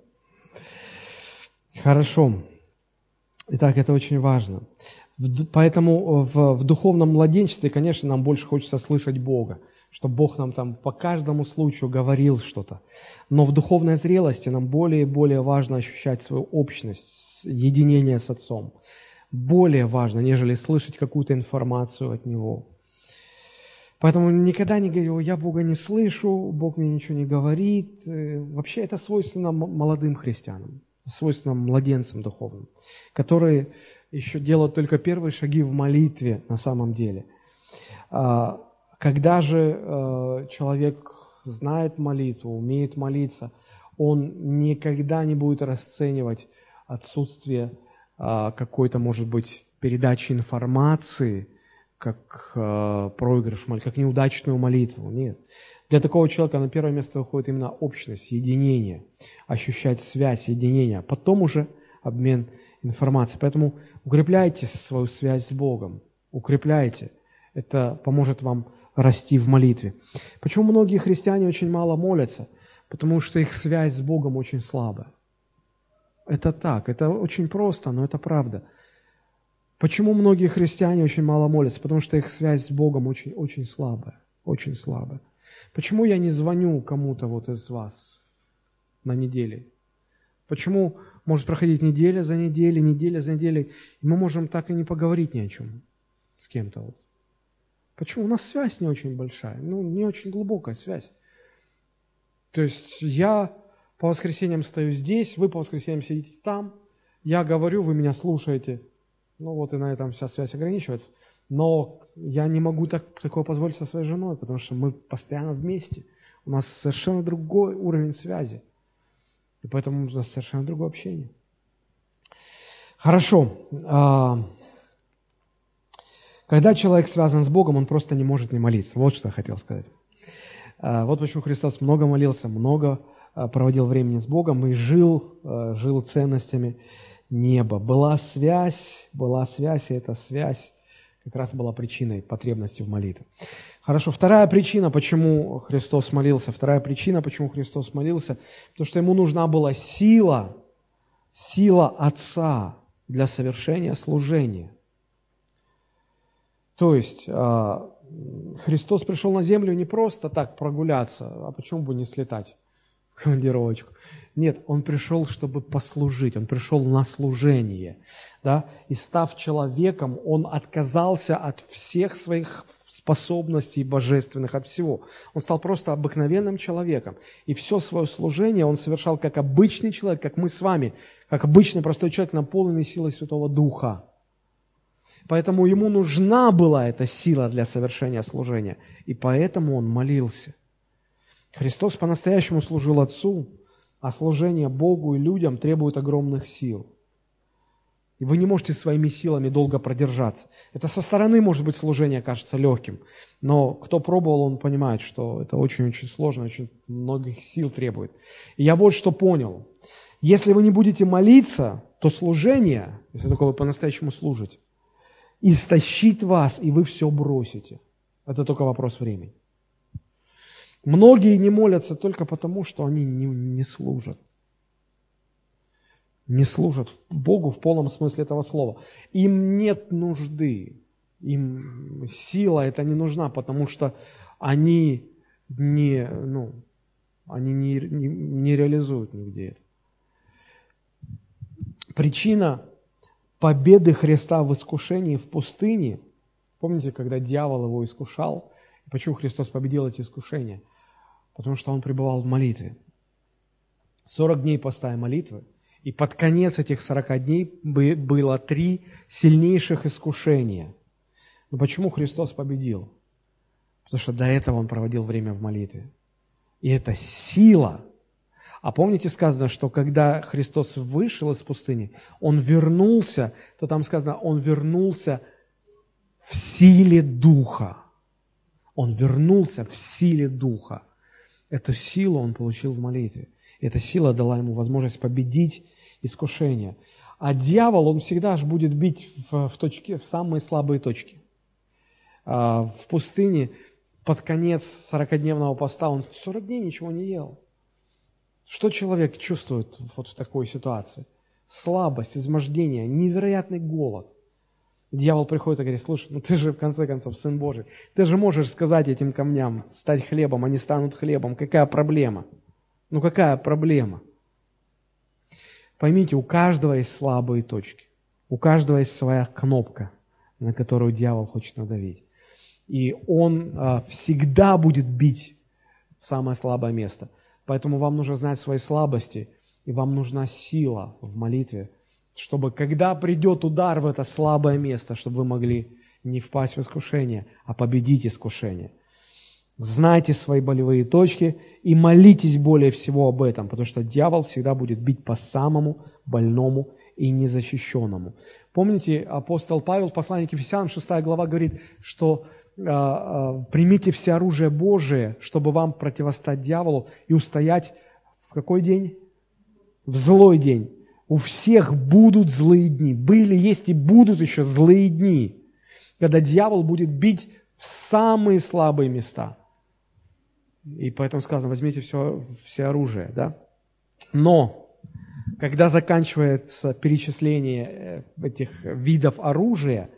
Хорошо. Итак, это очень важно. Поэтому э, в, в духовном младенчестве, конечно, нам больше хочется слышать Бога, чтобы Бог нам там по каждому случаю говорил что-то. Но в духовной зрелости нам более и более важно ощущать свою общность, единение с Отцом. Более важно, нежели слышать какую-то информацию от Него. Поэтому никогда не говорю, я Бога не слышу, Бог мне ничего не говорит. Э, вообще это свойственно молодым христианам, свойственно младенцам духовным, которые еще делают только первые шаги в молитве на самом деле. А, когда же э, человек знает молитву, умеет молиться, он никогда не будет расценивать отсутствие а, какой-то, может быть, передачи информации как а, проигрыш, как неудачную молитву. Нет. Для такого человека на первое место выходит именно общность, единение, ощущать связь, единение, а потом уже обмен информацией. Поэтому укрепляйте свою связь с Богом, укрепляйте. Это поможет вам расти в молитве. Почему многие христиане очень мало молятся? Потому что их связь с Богом очень слабая. Это так, это очень просто, но это правда. Почему многие христиане очень мало молятся? Потому что их связь с Богом очень, очень слабая, очень слабая. Почему я не звоню кому-то вот из вас на неделе? Почему может проходить неделя за неделей, неделя за неделей, и мы можем так и не поговорить ни о чем с кем-то? Вот. Почему? У нас связь не очень большая, ну, не очень глубокая связь. То есть я по воскресеньям стою здесь, вы по воскресеньям сидите там, я говорю, вы меня слушаете. Ну вот и на этом вся связь ограничивается. Но я не могу так, такого позволить со своей женой, потому что мы постоянно вместе. У нас совершенно другой уровень связи. И поэтому у нас совершенно другое общение. Хорошо. А, когда человек связан с Богом, он просто не может не молиться. Вот что я хотел сказать. А, вот почему Христос много молился, много а, проводил времени с Богом и жил, жил ценностями неба. Была связь, была связь, и эта связь как раз была причиной потребности в молитве. Хорошо, вторая причина, почему Христос молился, вторая причина, почему Христос молился, потому что ему нужна была сила, сила Отца для совершения служения. То есть а, Христос пришел на землю не просто так прогуляться, а почему бы не слетать командировочку? Нет, Он пришел, чтобы послужить, Он пришел на служение. Да? И став человеком, Он отказался от всех своих способностей божественных, от всего. Он стал просто обыкновенным человеком. И все свое служение он совершал как обычный человек, как мы с вами, как обычный простой человек, наполненный силой Святого Духа. Поэтому ему нужна была эта сила для совершения служения. И поэтому он молился. Христос по-настоящему служил Отцу, а служение Богу и людям требует огромных сил. И вы не можете своими силами долго продержаться. Это со стороны, может быть, служение кажется легким, но кто пробовал, он понимает, что это очень-очень сложно, очень многих сил требует. И я вот что понял. Если вы не будете молиться, то служение, если только вы по-настоящему служите, истощит вас, и вы все бросите. Это только вопрос времени. Многие не молятся только потому, что они не, не служат. Не служат Богу в полном смысле этого слова. Им нет нужды, им сила это не нужна, потому что они не, ну, они не, не, не реализуют нигде это. Причина победы Христа в искушении в пустыне, помните, когда дьявол его искушал, почему Христос победил эти искушения? Потому что он пребывал в молитве. 40 дней поста и молитвы, и под конец этих 40 дней было три сильнейших искушения. Но почему Христос победил? Потому что до этого он проводил время в молитве. И это сила – а помните сказано, что когда Христос вышел из пустыни, Он вернулся, то там сказано, Он вернулся в силе Духа. Он вернулся в силе Духа. Эту силу он получил в молитве. Эта сила дала ему возможность победить искушение. А дьявол, он всегда же будет бить в, в, точке, в самые слабые точки. А, в пустыне под конец 40-дневного поста он 40 дней ничего не ел. Что человек чувствует вот в такой ситуации? Слабость, измождение, невероятный голод. Дьявол приходит и говорит, слушай, ну ты же в конце концов Сын Божий, ты же можешь сказать этим камням, стать хлебом, они станут хлебом. Какая проблема? Ну какая проблема? Поймите, у каждого есть слабые точки. У каждого есть своя кнопка, на которую дьявол хочет надавить. И он а, всегда будет бить в самое слабое место. Поэтому вам нужно знать свои слабости, и вам нужна сила в молитве, чтобы когда придет удар в это слабое место, чтобы вы могли не впасть в искушение, а победить искушение. Знайте свои болевые точки и молитесь более всего об этом, потому что дьявол всегда будет бить по самому больному и незащищенному. Помните, апостол Павел в послании к Ефесянам, 6 глава, говорит, что э, э, примите все оружие Божие, чтобы вам противостать дьяволу и устоять в какой день? В злой день. У всех будут злые дни. Были, есть и будут еще злые дни, когда дьявол будет бить в самые слабые места – и поэтому сказано, возьмите все, все оружие, да? Но, когда заканчивается перечисление э, этих видов оружия,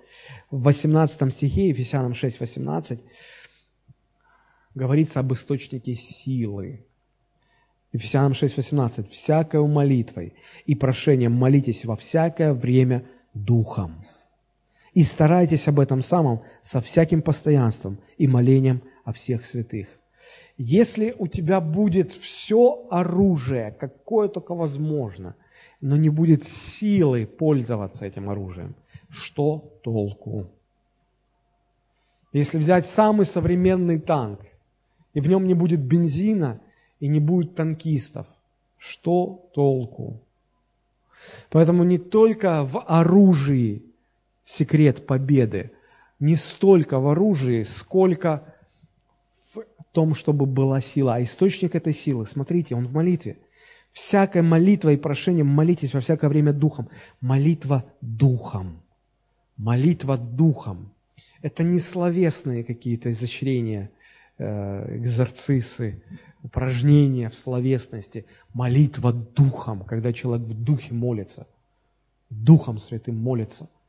в 18 стихе, Ефесянам 6, 18, говорится об источнике силы. Ефесянам 6, 18. «Всякою молитвой и прошением молитесь во всякое время Духом. И старайтесь об этом самом со всяким постоянством и молением о всех святых». Если у тебя будет все оружие, какое только возможно, но не будет силы пользоваться этим оружием, что толку? Если взять самый современный танк, и в нем не будет бензина, и не будет танкистов, что толку? Поэтому не только в оружии секрет победы, не столько в оружии, сколько том, чтобы была сила. А источник этой силы, смотрите, он в молитве. Всякая молитва и прошение молитесь во всякое время духом. Молитва духом. Молитва духом. Это не словесные какие-то изощрения, э, экзорцисы, упражнения в словесности. Молитва духом, когда человек в духе молится. Духом святым молится –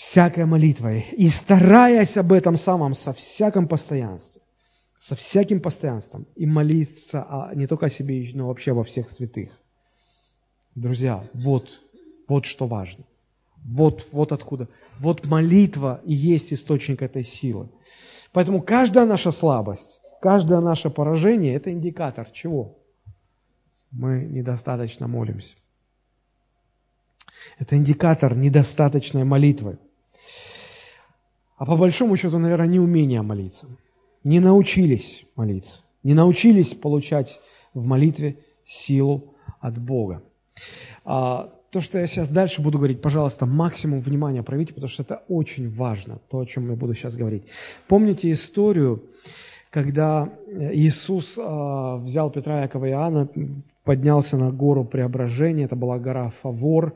всякой молитвой и стараясь об этом самом со всяким постоянством, со всяким постоянством и молиться о, не только о себе, но вообще во всех святых. Друзья, вот, вот что важно. Вот, вот откуда. Вот молитва и есть источник этой силы. Поэтому каждая наша слабость, каждое наше поражение – это индикатор чего? Мы недостаточно молимся. Это индикатор недостаточной молитвы. А по большому счету, наверное, неумение молиться. Не научились молиться. Не научились получать в молитве силу от Бога. А, то, что я сейчас дальше буду говорить, пожалуйста, максимум внимания проявите, потому что это очень важно, то, о чем я буду сейчас говорить. Помните историю, когда Иисус а, взял Петра, Якова и Иоанна, поднялся на гору преображения, это была гора Фавор,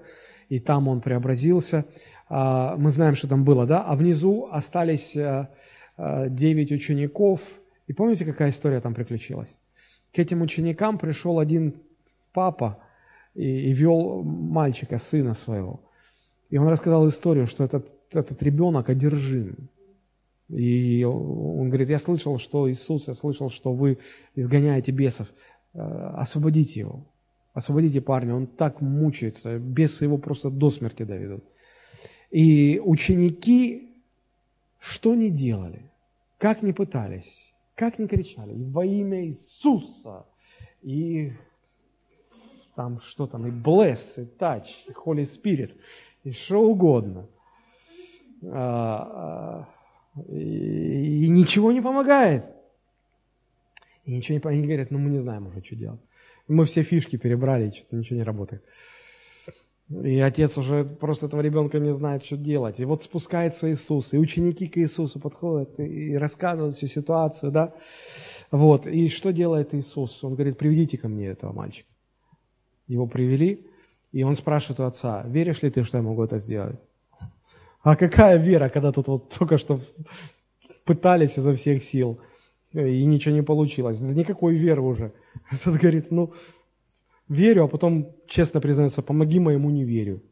и там он преобразился – а, мы знаем, что там было, да, а внизу остались э, девять учеников. И помните, какая история там приключилась? К этим ученикам пришел один папа и, и вел мальчика, сына своего. И он рассказал историю, что этот, этот ребенок одержим. И он говорит, я слышал, что Иисус, я слышал, что вы изгоняете бесов. Э, освободите его. Освободите парня, он так мучается, бесы его просто до смерти доведут. И ученики что не делали, как не пытались, как не кричали, во имя Иисуса, и там что там, и bless, и touch, и Holy Spirit, и что угодно. И, и ничего не помогает. И ничего не помогает. Они говорят, ну мы не знаем уже, что делать. Мы все фишки перебрали, что-то ничего не работает. И отец уже просто этого ребенка не знает, что делать. И вот спускается Иисус, и ученики к Иисусу подходят и рассказывают всю ситуацию, да. Вот, и что делает Иисус? Он говорит, приведите ко мне этого мальчика. Его привели, и он спрашивает у отца, веришь ли ты, что я могу это сделать? А какая вера, когда тут вот только что пытались изо всех сил, и ничего не получилось. Никакой веры уже. Тот говорит, ну, верю, а потом честно признается, помоги моему не верю.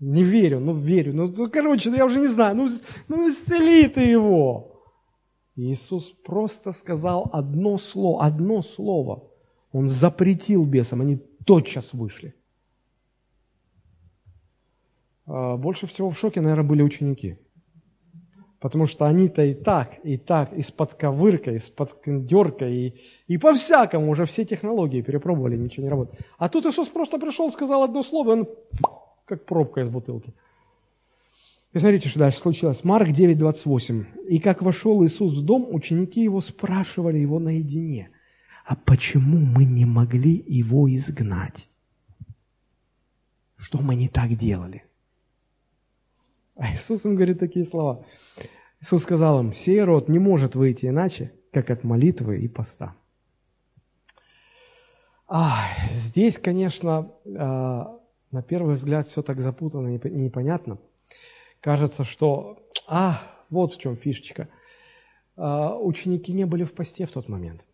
Не верю, ну верю. Ну, ну короче, ну, я уже не знаю, ну, ну исцели ты его. Иисус просто сказал одно слово, одно слово. Он запретил бесам, они тотчас вышли. А больше всего в шоке, наверное, были ученики. Потому что они-то и так, и так, из-под ковырка, из-под дерка, и, и по-всякому уже все технологии перепробовали, ничего не работает. А тут Иисус просто пришел, сказал одно слово, и он как пробка из бутылки. И смотрите, что дальше случилось. Марк 9, 28. И как вошел Иисус в дом, ученики его спрашивали его наедине, а почему мы не могли его изгнать? Что мы не так делали? А Иисус им говорит такие слова. Иисус сказал им, сей род не может выйти иначе, как от молитвы и поста. А, здесь, конечно, а, на первый взгляд все так запутанно и непонятно. Кажется, что, а, вот в чем фишечка. А, ученики не были в посте в тот момент.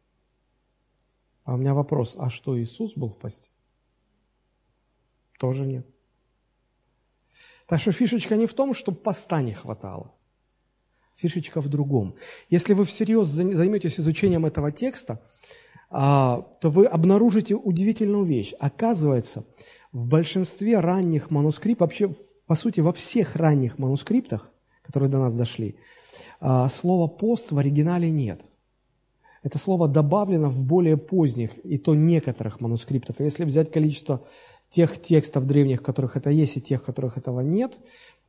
А у меня вопрос, а что, Иисус был в посте? Тоже нет. Так что фишечка не в том, что поста не хватало. Фишечка в другом. Если вы всерьез займетесь изучением этого текста, а, то вы обнаружите удивительную вещь. Оказывается, в большинстве ранних манускриптов, вообще, по сути, во всех ранних манускриптах, которые до нас дошли, а, слова «пост» в оригинале нет. Это слово добавлено в более поздних, и то некоторых манускриптов. Если взять количество тех текстов древних, в которых это есть, и тех, в которых этого нет,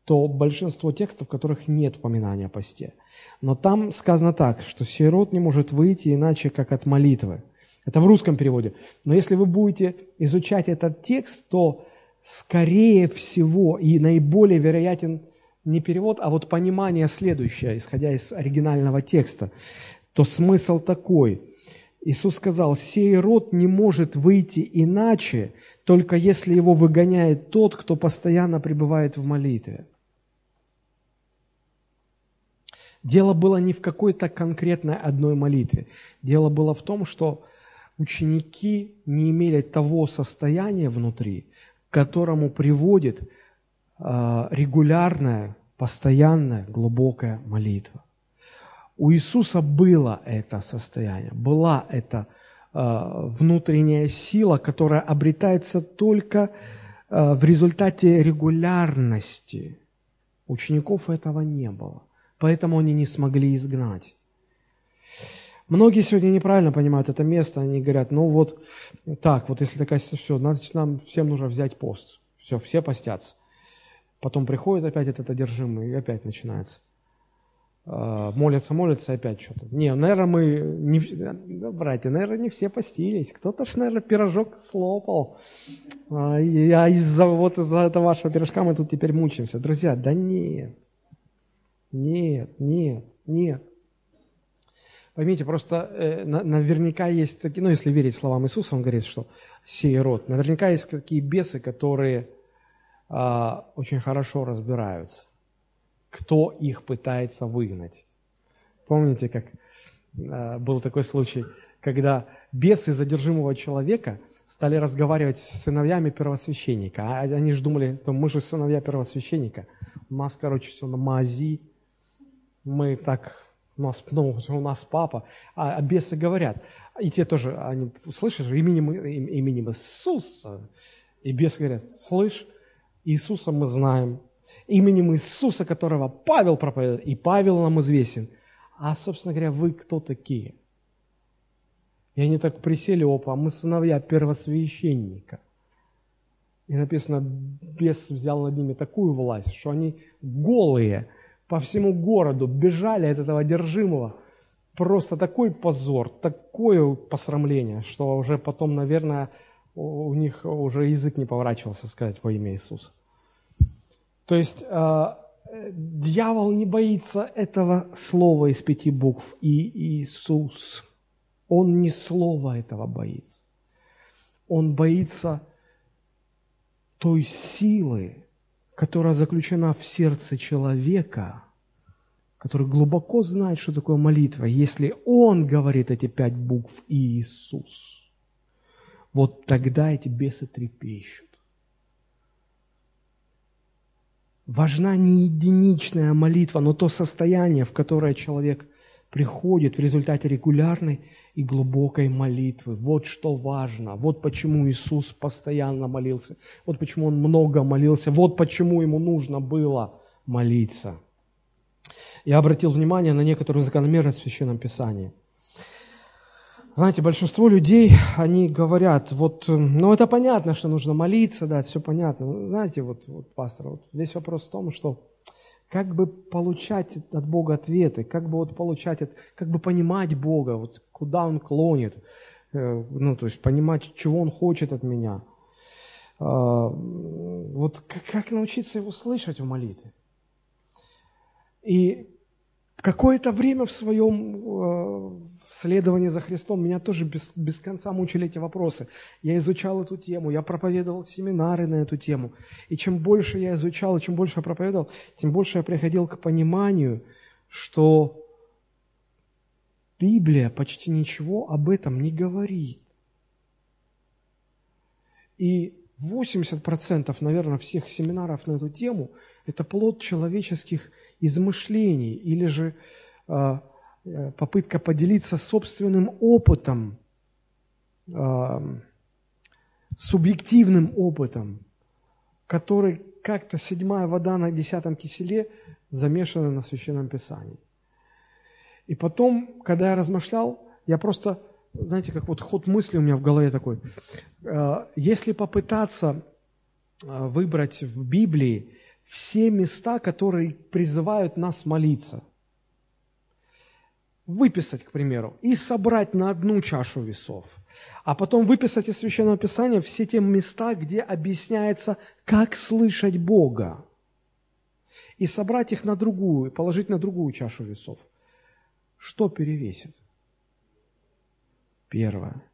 то большинство текстов, в которых нет упоминания о посте. Но там сказано так, что сирот не может выйти иначе, как от молитвы. Это в русском переводе. Но если вы будете изучать этот текст, то скорее всего и наиболее вероятен не перевод, а вот понимание следующее, исходя из оригинального текста, то смысл такой. Иисус сказал, «Сей род не может выйти иначе, только если его выгоняет тот, кто постоянно пребывает в молитве». Дело было не в какой-то конкретной одной молитве. Дело было в том, что ученики не имели того состояния внутри, к которому приводит а, регулярная, постоянная, глубокая молитва. У Иисуса было это состояние, была эта а, внутренняя сила, которая обретается только а, в результате регулярности. Учеников этого не было, поэтому они не смогли изгнать. Многие сегодня неправильно понимают это место, они говорят, ну вот так, вот если такая все, значит нам всем нужно взять пост. Все, все постятся. Потом приходит опять этот одержимый, и опять начинается. А, молятся, молятся, опять что-то. Не, наверное, мы, не, братья, наверное, не все постились. Кто-то ж, наверное, пирожок слопал. А, из-за вот из-за этого вашего пирожка мы тут теперь мучаемся. Друзья, да нет. Нет, нет, нет. Поймите, просто э, наверняка есть такие, ну, если верить словам Иисуса, он говорит, что сей род, наверняка есть такие бесы, которые э, очень хорошо разбираются, кто их пытается выгнать. Помните, как э, был такой случай, когда бесы задержимого человека стали разговаривать с сыновьями первосвященника, а они же думали, то мы же сыновья первосвященника, у нас, короче, все на мази, мы так у нас, ну, у нас папа, а, а бесы говорят, и те тоже, они, слышишь, именем, именем Иисуса, и бесы говорят, слышь, Иисуса мы знаем, именем Иисуса, которого Павел проповедует, и Павел нам известен. А, собственно говоря, вы кто такие? И они так присели, опа, мы сыновья первосвященника. И написано, бес взял над ними такую власть, что они голые – по всему городу, бежали от этого одержимого. Просто такой позор, такое посрамление, что уже потом, наверное, у них уже язык не поворачивался сказать во имя Иисуса. То есть э, дьявол не боится этого слова из пяти букв и Иисус. Он не слова этого боится. Он боится той силы, которая заключена в сердце человека, который глубоко знает, что такое молитва, если он говорит эти пять букв Иисус, вот тогда эти бесы трепещут. Важна не единичная молитва, но то состояние, в которое человек приходит в результате регулярной и глубокой молитвы. Вот что важно. Вот почему Иисус постоянно молился. Вот почему Он много молился. Вот почему Ему нужно было молиться. Я обратил внимание на некоторую закономерность в Священном Писании. Знаете, большинство людей, они говорят, вот, ну это понятно, что нужно молиться, да, все понятно. Знаете, вот, вот пастор, вот весь вопрос в том, что как бы получать от Бога ответы, как бы вот получать, как бы понимать Бога, вот куда Он клонит, э, ну, то есть понимать, чего Он хочет от меня. А, вот как, как научиться Его слышать в молитве? И какое-то время в своем следовании за Христом меня тоже без, без конца мучили эти вопросы. Я изучал эту тему, я проповедовал семинары на эту тему. И чем больше я изучал, чем больше я проповедовал, тем больше я приходил к пониманию, что Библия почти ничего об этом не говорит. И 80%, наверное, всех семинаров на эту тему – это плод человеческих измышлений или же э, попытка поделиться собственным опытом, э, субъективным опытом, который как-то седьмая вода на десятом киселе замешана на Священном Писании. И потом, когда я размышлял, я просто, знаете, как вот ход мысли у меня в голове такой. Если попытаться выбрать в Библии все места, которые призывают нас молиться. Выписать, к примеру, и собрать на одну чашу весов. А потом выписать из Священного Писания все те места, где объясняется, как слышать Бога. И собрать их на другую, положить на другую чашу весов. Что перевесит? Первое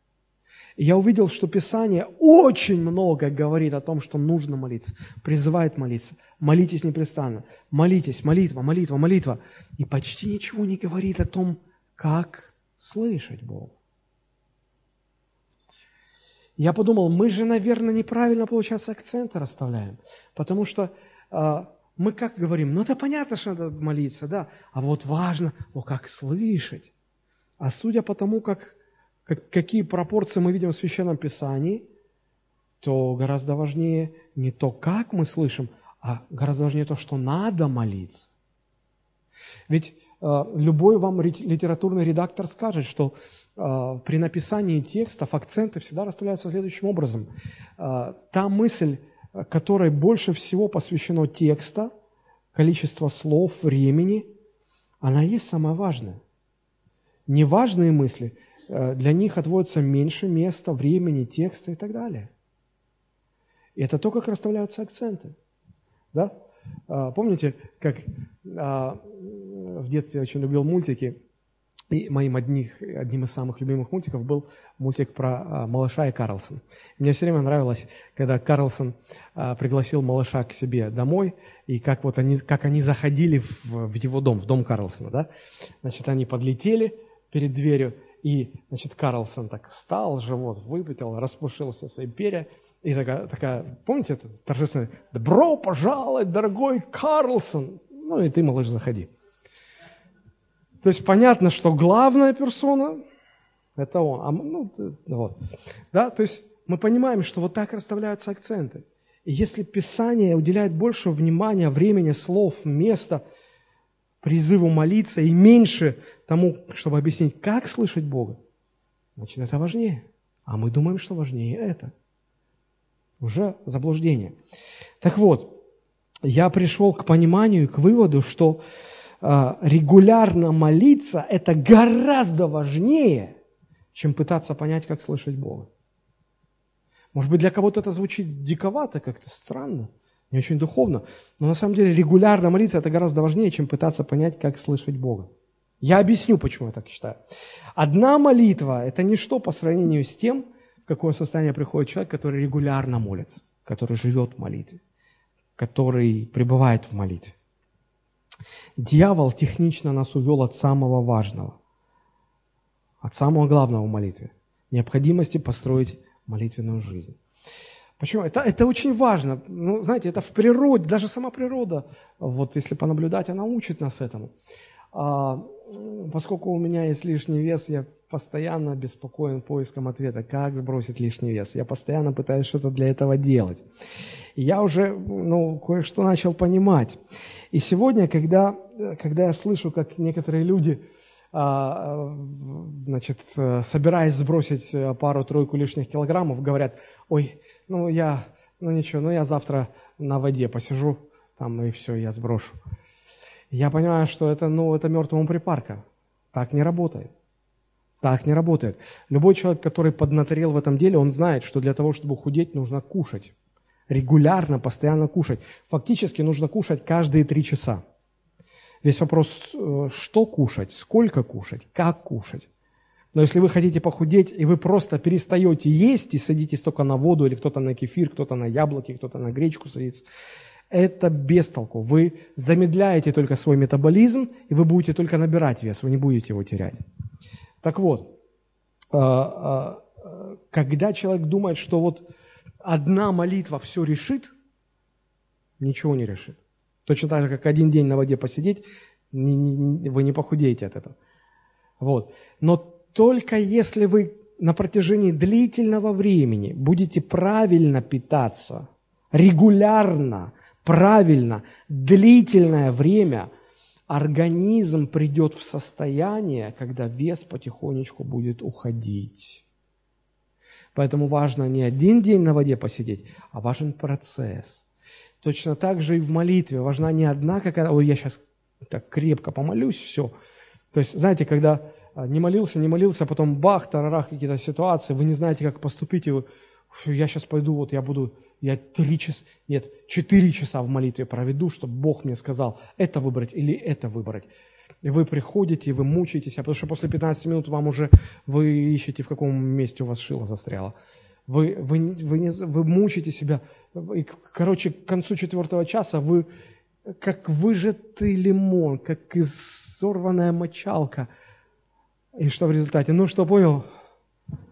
я увидел, что Писание очень много говорит о том, что нужно молиться, призывает молиться. Молитесь непрестанно. Молитесь, молитва, молитва, молитва. И почти ничего не говорит о том, как слышать Бога. Я подумал, мы же, наверное, неправильно, получается, акценты расставляем. Потому что э, мы как говорим, ну это понятно, что надо молиться, да, а вот важно, о, как слышать. А судя по тому, как как, какие пропорции мы видим в Священном Писании, то гораздо важнее не то, как мы слышим, а гораздо важнее то, что надо молиться. Ведь э, любой вам литературный редактор скажет, что э, при написании текстов акценты всегда расставляются следующим образом. Э, та мысль, которой больше всего посвящено текста, количество слов, времени, она есть самое важное. Неважные мысли для них отводится меньше места, времени, текста и так далее. И это то, как расставляются акценты. Да? А, помните, как а, в детстве я очень любил мультики, и моим одних, одним из самых любимых мультиков был мультик про а, малыша и Карлсон. Мне все время нравилось, когда Карлсон пригласил малыша к себе домой, и как, вот они, как они заходили в его дом, в дом Карлсона. Да? Значит, они подлетели перед дверью, и, значит, Карлсон так встал, живот выпятил, распушил все свои перья. И такая, такая помните, это «Добро пожаловать, дорогой Карлсон!» Ну и ты, малыш, заходи. То есть понятно, что главная персона – это он. А, ну, вот. да? То есть мы понимаем, что вот так расставляются акценты. И если Писание уделяет больше внимания, времени, слов, места – призыву молиться и меньше тому, чтобы объяснить, как слышать Бога, значит, это важнее. А мы думаем, что важнее это. Уже заблуждение. Так вот, я пришел к пониманию, к выводу, что э, регулярно молиться – это гораздо важнее, чем пытаться понять, как слышать Бога. Может быть, для кого-то это звучит диковато, как-то странно – не очень духовно. Но на самом деле регулярно молиться – это гораздо важнее, чем пытаться понять, как слышать Бога. Я объясню, почему я так считаю. Одна молитва – это ничто по сравнению с тем, в какое состояние приходит человек, который регулярно молится, который живет в молитве, который пребывает в молитве. Дьявол технично нас увел от самого важного, от самого главного в молитве – необходимости построить молитвенную жизнь. Почему? Это, это очень важно. Ну, знаете, это в природе, даже сама природа, вот если понаблюдать, она учит нас этому. А, поскольку у меня есть лишний вес, я постоянно беспокоен поиском ответа, как сбросить лишний вес. Я постоянно пытаюсь что-то для этого делать. И я уже ну, кое-что начал понимать. И сегодня, когда, когда я слышу, как некоторые люди а, значит, собираясь сбросить пару-тройку лишних килограммов, говорят, ой, ну я, ну ничего, ну я завтра на воде посижу там и все, я сброшу. Я понимаю, что это, ну, это мертвому припарка. Так не работает. Так не работает. Любой человек, который поднаторел в этом деле, он знает, что для того, чтобы худеть, нужно кушать. Регулярно, постоянно кушать. Фактически нужно кушать каждые три часа. Весь вопрос, э, что кушать, сколько кушать, как кушать. Но если вы хотите похудеть, и вы просто перестаете есть и садитесь только на воду, или кто-то на кефир, кто-то на яблоки, кто-то на гречку садится, это без толку. Вы замедляете только свой метаболизм, и вы будете только набирать вес, вы не будете его терять. Так вот, а, а, когда человек думает, что вот одна молитва все решит, ничего не решит. Точно так же, как один день на воде посидеть, вы не похудеете от этого. Вот. Но только если вы на протяжении длительного времени будете правильно питаться, регулярно, правильно, длительное время, организм придет в состояние, когда вес потихонечку будет уходить. Поэтому важно не один день на воде посидеть, а важен процесс. Точно так же и в молитве важна не одна какая-то, ой, я сейчас так крепко помолюсь, все. То есть, знаете, когда не молился, не молился, а потом бах, тарарах, какие-то ситуации, вы не знаете, как поступить, и вы, я сейчас пойду, вот я буду, я три часа, нет, четыре часа в молитве проведу, чтобы Бог мне сказал, это выбрать или это выбрать. И вы приходите, вы мучаетесь, а потому что после 15 минут вам уже, вы ищете, в каком месте у вас шило застряло. Вы, вы, вы, не, вы мучаете себя. И, короче, к концу четвертого часа вы как выжатый лимон, как изорванная мочалка – и что в результате? Ну, что понял?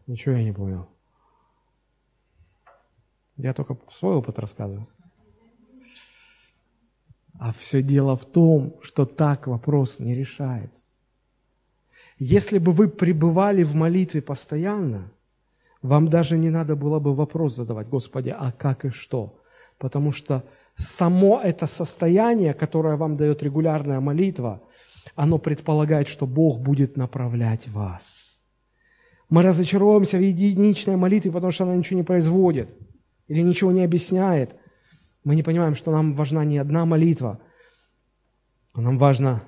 Ничего я не понял. Я только свой опыт рассказываю. А все дело в том, что так вопрос не решается. Если бы вы пребывали в молитве постоянно, вам даже не надо было бы вопрос задавать, Господи, а как и что? Потому что само это состояние, которое вам дает регулярная молитва – оно предполагает, что Бог будет направлять вас. Мы разочаровываемся в единичной молитве, потому что она ничего не производит или ничего не объясняет. Мы не понимаем, что нам важна не одна молитва, а нам важно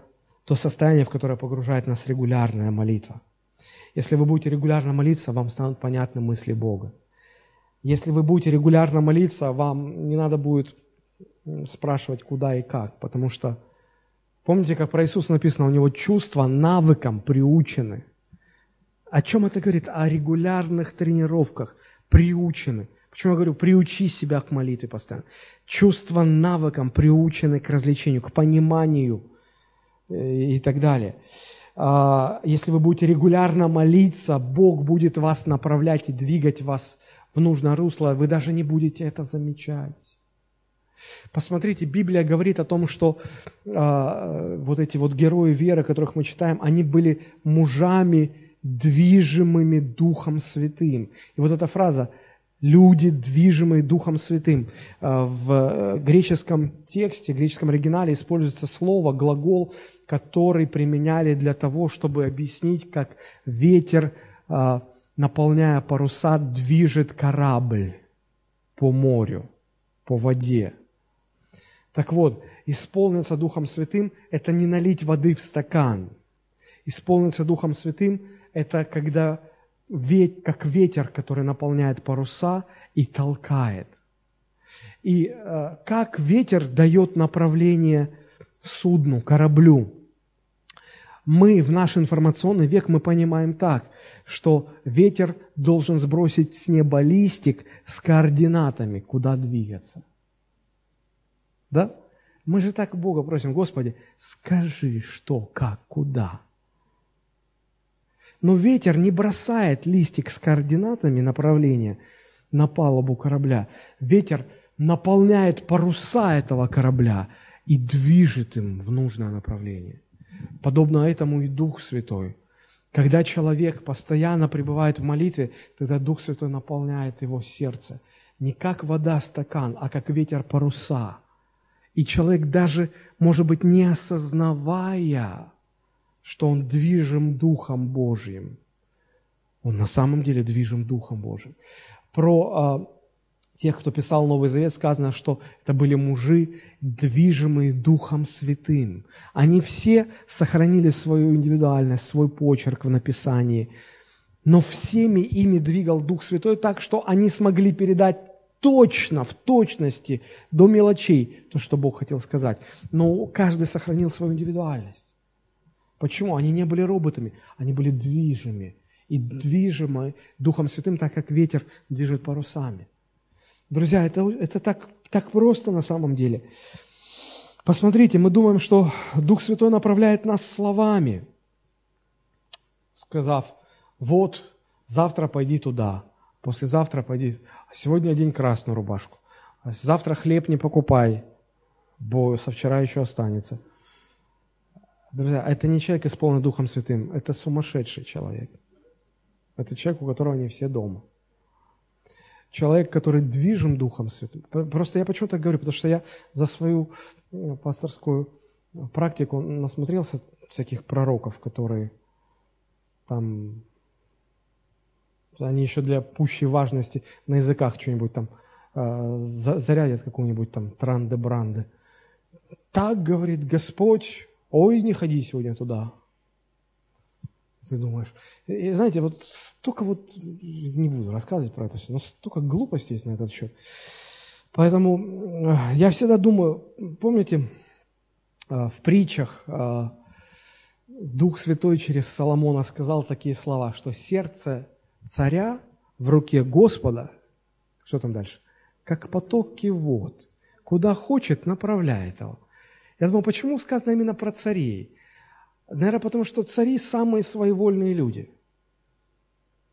то состояние, в которое погружает нас регулярная молитва. Если вы будете регулярно молиться, вам станут понятны мысли Бога. Если вы будете регулярно молиться, вам не надо будет спрашивать, куда и как, потому что Помните, как про Иисуса написано, у него чувства навыкам приучены. О чем это говорит? О регулярных тренировках, приучены. Почему я говорю, приучи себя к молитве постоянно. Чувства навыкам приучены к развлечению, к пониманию э, и так далее. А, если вы будете регулярно молиться, Бог будет вас направлять и двигать вас в нужное русло, вы даже не будете это замечать. Посмотрите, Библия говорит о том, что э, вот эти вот герои веры, которых мы читаем, они были мужами, движимыми Духом Святым. И вот эта фраза «люди, движимые Духом Святым». Э, в греческом тексте, в греческом оригинале используется слово, глагол, который применяли для того, чтобы объяснить, как ветер, э, наполняя паруса, движет корабль по морю, по воде. Так вот, исполниться Духом Святым – это не налить воды в стакан. Исполниться Духом Святым – это когда веть, как ветер, который наполняет паруса и толкает. И э, как ветер дает направление судну, кораблю. Мы в наш информационный век мы понимаем так, что ветер должен сбросить с неба листик с координатами, куда двигаться – да? Мы же так Бога просим, Господи, скажи, что, как, куда. Но ветер не бросает листик с координатами направления на палубу корабля. Ветер наполняет паруса этого корабля и движет им в нужное направление. Подобно этому и Дух Святой. Когда человек постоянно пребывает в молитве, тогда Дух Святой наполняет его сердце. Не как вода стакан, а как ветер паруса – и человек даже, может быть, не осознавая, что он движим Духом Божьим, он на самом деле движим Духом Божьим. Про тех, кто писал Новый Завет, сказано, что это были мужи, движимые Духом Святым. Они все сохранили свою индивидуальность, свой почерк в написании, но всеми ими двигал Дух Святой так, что они смогли передать точно, в точности, до мелочей то, что Бог хотел сказать. Но каждый сохранил свою индивидуальность. Почему? Они не были роботами, они были движимы. И движимы Духом Святым, так как ветер движет парусами. Друзья, это, это так, так просто на самом деле. Посмотрите, мы думаем, что Дух Святой направляет нас словами, сказав, вот, завтра пойди туда, послезавтра пойди, сегодня одень красную рубашку, а завтра хлеб не покупай, бо со вчера еще останется. Друзья, это не человек, исполненный Духом Святым, это сумасшедший человек. Это человек, у которого не все дома человек, который движим Духом Святым. Просто я почему так говорю, потому что я за свою э, пасторскую практику насмотрелся всяких пророков, которые там, они еще для пущей важности на языках что-нибудь там э, зарядят какую-нибудь там транды-бранды. Так говорит Господь, ой, не ходи сегодня туда, ты думаешь. И знаете, вот столько вот, не буду рассказывать про это все, но столько глупостей есть на этот счет. Поэтому э, я всегда думаю, помните, э, в притчах э, Дух Святой через Соломона сказал такие слова, что сердце царя в руке Господа, что там дальше, как потоки вод, куда хочет, направляет его. Я думаю, почему сказано именно про царей? Наверное, потому что цари самые своевольные люди.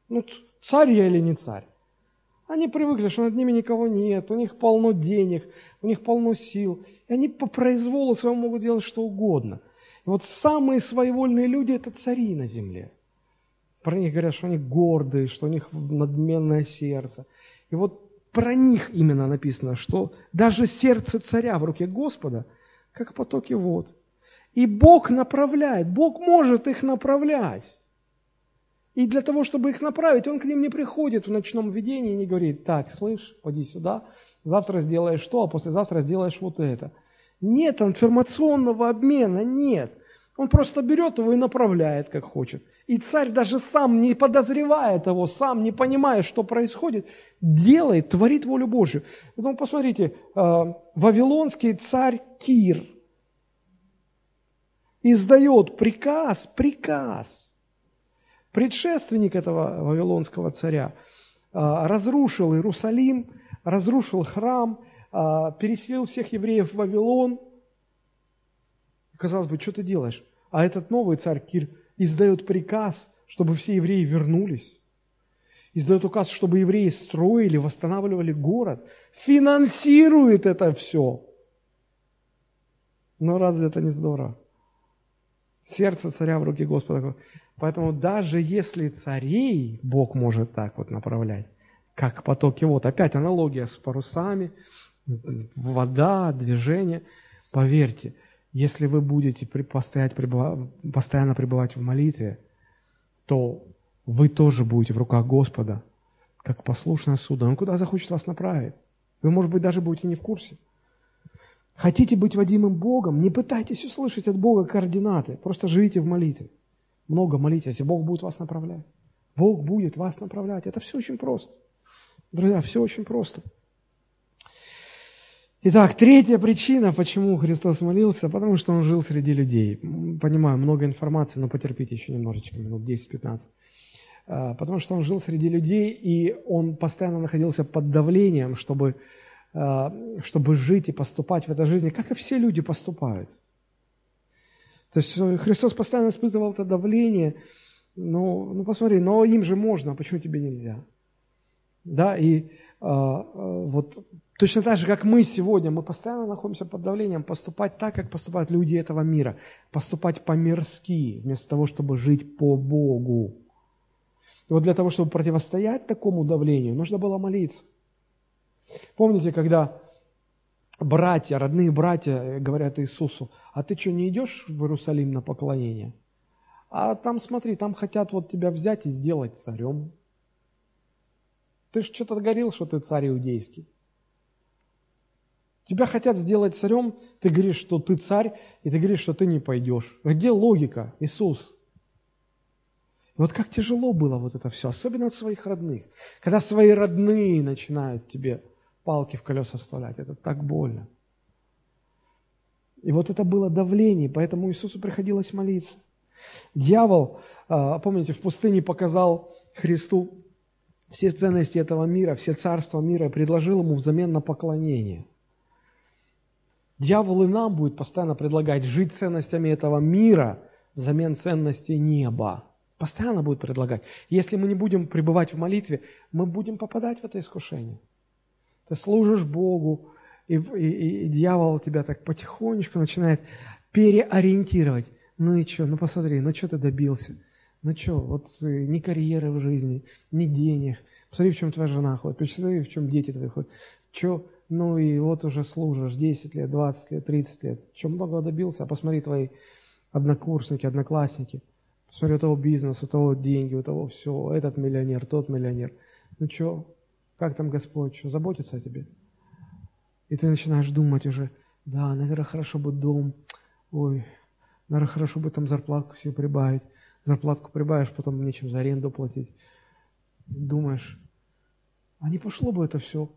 Ну, царь я или не царь? Они привыкли, что над ними никого нет, у них полно денег, у них полно сил, и они по произволу своему могут делать что угодно. И вот самые своевольные люди – это цари на земле. Про них говорят, что они гордые, что у них надменное сердце. И вот про них именно написано, что даже сердце царя в руке Господа, как потоки вод – и Бог направляет, Бог может их направлять. И для того, чтобы их направить, Он к ним не приходит в ночном видении и не говорит, так, слышь, поди сюда, завтра сделаешь то, а послезавтра сделаешь вот это. Нет информационного обмена, нет. Он просто берет его и направляет, как хочет. И царь даже сам, не подозревая того, сам не понимая, что происходит, делает, творит волю Божью. Поэтому посмотрите, э, вавилонский царь Кир – издает приказ, приказ. Предшественник этого вавилонского царя а, разрушил Иерусалим, разрушил храм, а, переселил всех евреев в Вавилон. Казалось бы, что ты делаешь? А этот новый царь Кир издает приказ, чтобы все евреи вернулись. Издает указ, чтобы евреи строили, восстанавливали город. Финансирует это все. Но разве это не здорово? Сердце царя в руки Господа. Поэтому даже если царей Бог может так вот направлять, как потоки вот, опять аналогия с парусами, вода, движение, поверьте, если вы будете постоять, постоянно пребывать в молитве, то вы тоже будете в руках Господа, как послушное судно. Он куда захочет вас направить. Вы, может быть, даже будете не в курсе. Хотите быть водимым Богом? Не пытайтесь услышать от Бога координаты. Просто живите в молитве. Много молитесь, и Бог будет вас направлять. Бог будет вас направлять. Это все очень просто. Друзья, все очень просто. Итак, третья причина, почему Христос молился, потому что Он жил среди людей. Понимаю, много информации, но потерпите еще немножечко, минут 10-15. А, потому что Он жил среди людей, и Он постоянно находился под давлением, чтобы Э, чтобы жить и поступать в этой жизни, как и все люди поступают. То есть э, Христос постоянно испытывал это давление, ну, ну посмотри, но им же можно, а почему тебе нельзя? Да, и а, вот точно так же, как мы сегодня, мы постоянно находимся под давлением поступать так, как поступают люди этого мира, поступать по-мирски, вместо того, чтобы жить по Богу. И вот для того, чтобы противостоять такому давлению, нужно было молиться. Помните, когда братья, родные братья говорят Иисусу, а ты что, не идешь в Иерусалим на поклонение? А там, смотри, там хотят вот тебя взять и сделать царем. Ты же что-то говорил, что ты царь иудейский. Тебя хотят сделать царем, ты говоришь, что ты царь, и ты говоришь, что ты не пойдешь. Где логика, Иисус? И вот как тяжело было вот это все, особенно от своих родных. Когда свои родные начинают тебе палки в колеса вставлять, это так больно. И вот это было давление, поэтому Иисусу приходилось молиться. Дьявол, а, помните, в пустыне показал Христу все ценности этого мира, все царства мира и предложил ему взамен на поклонение. Дьявол и нам будет постоянно предлагать жить ценностями этого мира взамен ценностей неба. Постоянно будет предлагать. Если мы не будем пребывать в молитве, мы будем попадать в это искушение. Ты служишь Богу, и, и, и дьявол тебя так потихонечку начинает переориентировать. Ну и что, ну посмотри, ну что ты добился? Ну что, вот э, ни карьеры в жизни, ни денег. Посмотри, в чем твоя жена ходит, посмотри, в чем дети твои ходят. Что, ну и вот уже служишь 10 лет, 20 лет, 30 лет. Что много добился? А посмотри твои однокурсники, одноклассники. Посмотри, у того бизнес, у того деньги, у того все, этот миллионер, тот миллионер. Ну что, как там Господь, что, заботится о тебе? И ты начинаешь думать уже, да, наверное, хорошо бы дом, ой, наверное, хорошо бы там зарплатку себе прибавить. Зарплатку прибавишь, потом нечем за аренду платить. Думаешь, а не пошло бы это все?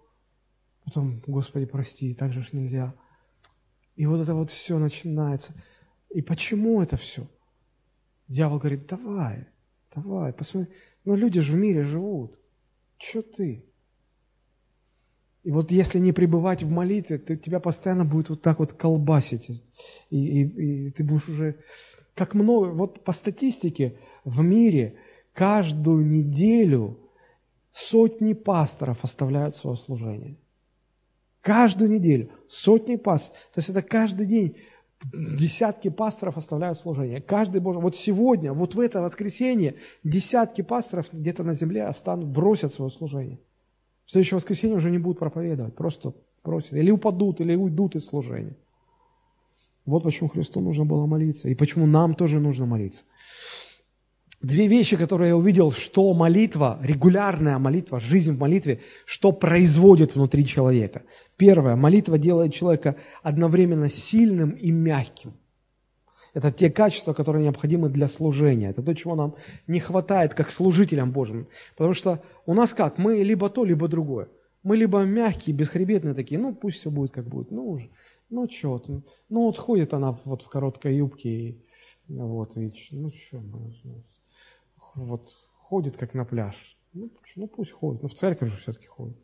Потом, Господи, прости, так же ж нельзя. И вот это вот все начинается. И почему это все? Дьявол говорит, давай, давай, посмотри. Но люди же в мире живут. Че ты? И вот если не пребывать в молитве, то тебя постоянно будет вот так вот колбасить. И, и, и ты будешь уже... Как много... Вот по статистике в мире каждую неделю сотни пасторов оставляют свое служение. Каждую неделю сотни пасторов. То есть это каждый день десятки пасторов оставляют служение. Каждый Божий. Вот сегодня, вот в это воскресенье десятки пасторов где-то на земле останут, бросят свое служение. В следующее воскресенье уже не будут проповедовать, просто бросят. Или упадут, или уйдут из служения. Вот почему Христу нужно было молиться, и почему нам тоже нужно молиться. Две вещи, которые я увидел, что молитва, регулярная молитва, жизнь в молитве, что производит внутри человека. Первое, молитва делает человека одновременно сильным и мягким – это те качества, которые необходимы для служения. Это то, чего нам не хватает как служителям Божьим. Потому что у нас как? Мы либо то, либо другое. Мы либо мягкие, бесхребетные такие, ну пусть все будет как будет. Ну уже, ну что, ну вот ходит она вот в короткой юбке, и, вот, и, ну что, вот ходит как на пляж. Ну, ну пусть ходит, ну в церковь же все-таки ходит.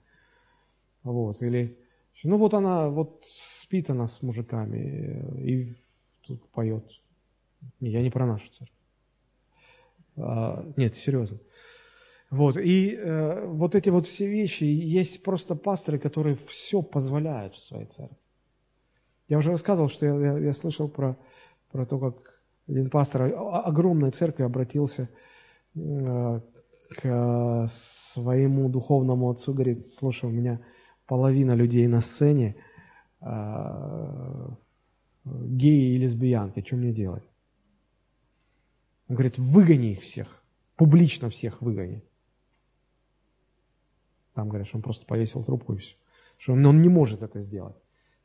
Вот, или, ну вот она, вот спит она с мужиками и тут поет. Я не про нашу церковь. А, нет, серьезно. Вот, и э, вот эти вот все вещи, есть просто пасторы, которые все позволяют в своей церкви. Я уже рассказывал, что я, я, я слышал про, про то, как один пастор огромной церкви обратился э, к своему духовному отцу, говорит, слушай, у меня половина людей на сцене э, геи и лесбиянки, что мне делать? Он говорит, выгони их всех, публично всех выгони. Там говорят, что он просто повесил трубку и все. Что он, он не может это сделать.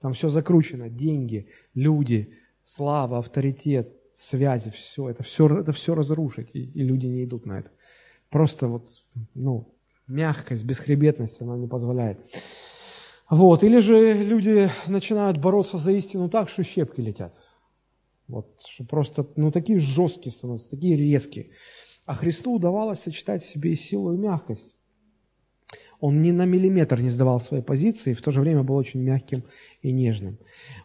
Там все закручено, деньги, люди, слава, авторитет, связи, все это, все, это все разрушить, и, и люди не идут на это. Просто вот, ну, мягкость, бесхребетность она не позволяет. Вот, или же люди начинают бороться за истину так, что щепки летят. Вот, что просто, ну, такие жесткие становятся, такие резкие. А Христу удавалось сочетать в себе и силу, и мягкость. Он ни на миллиметр не сдавал своей позиции, и в то же время был очень мягким и нежным.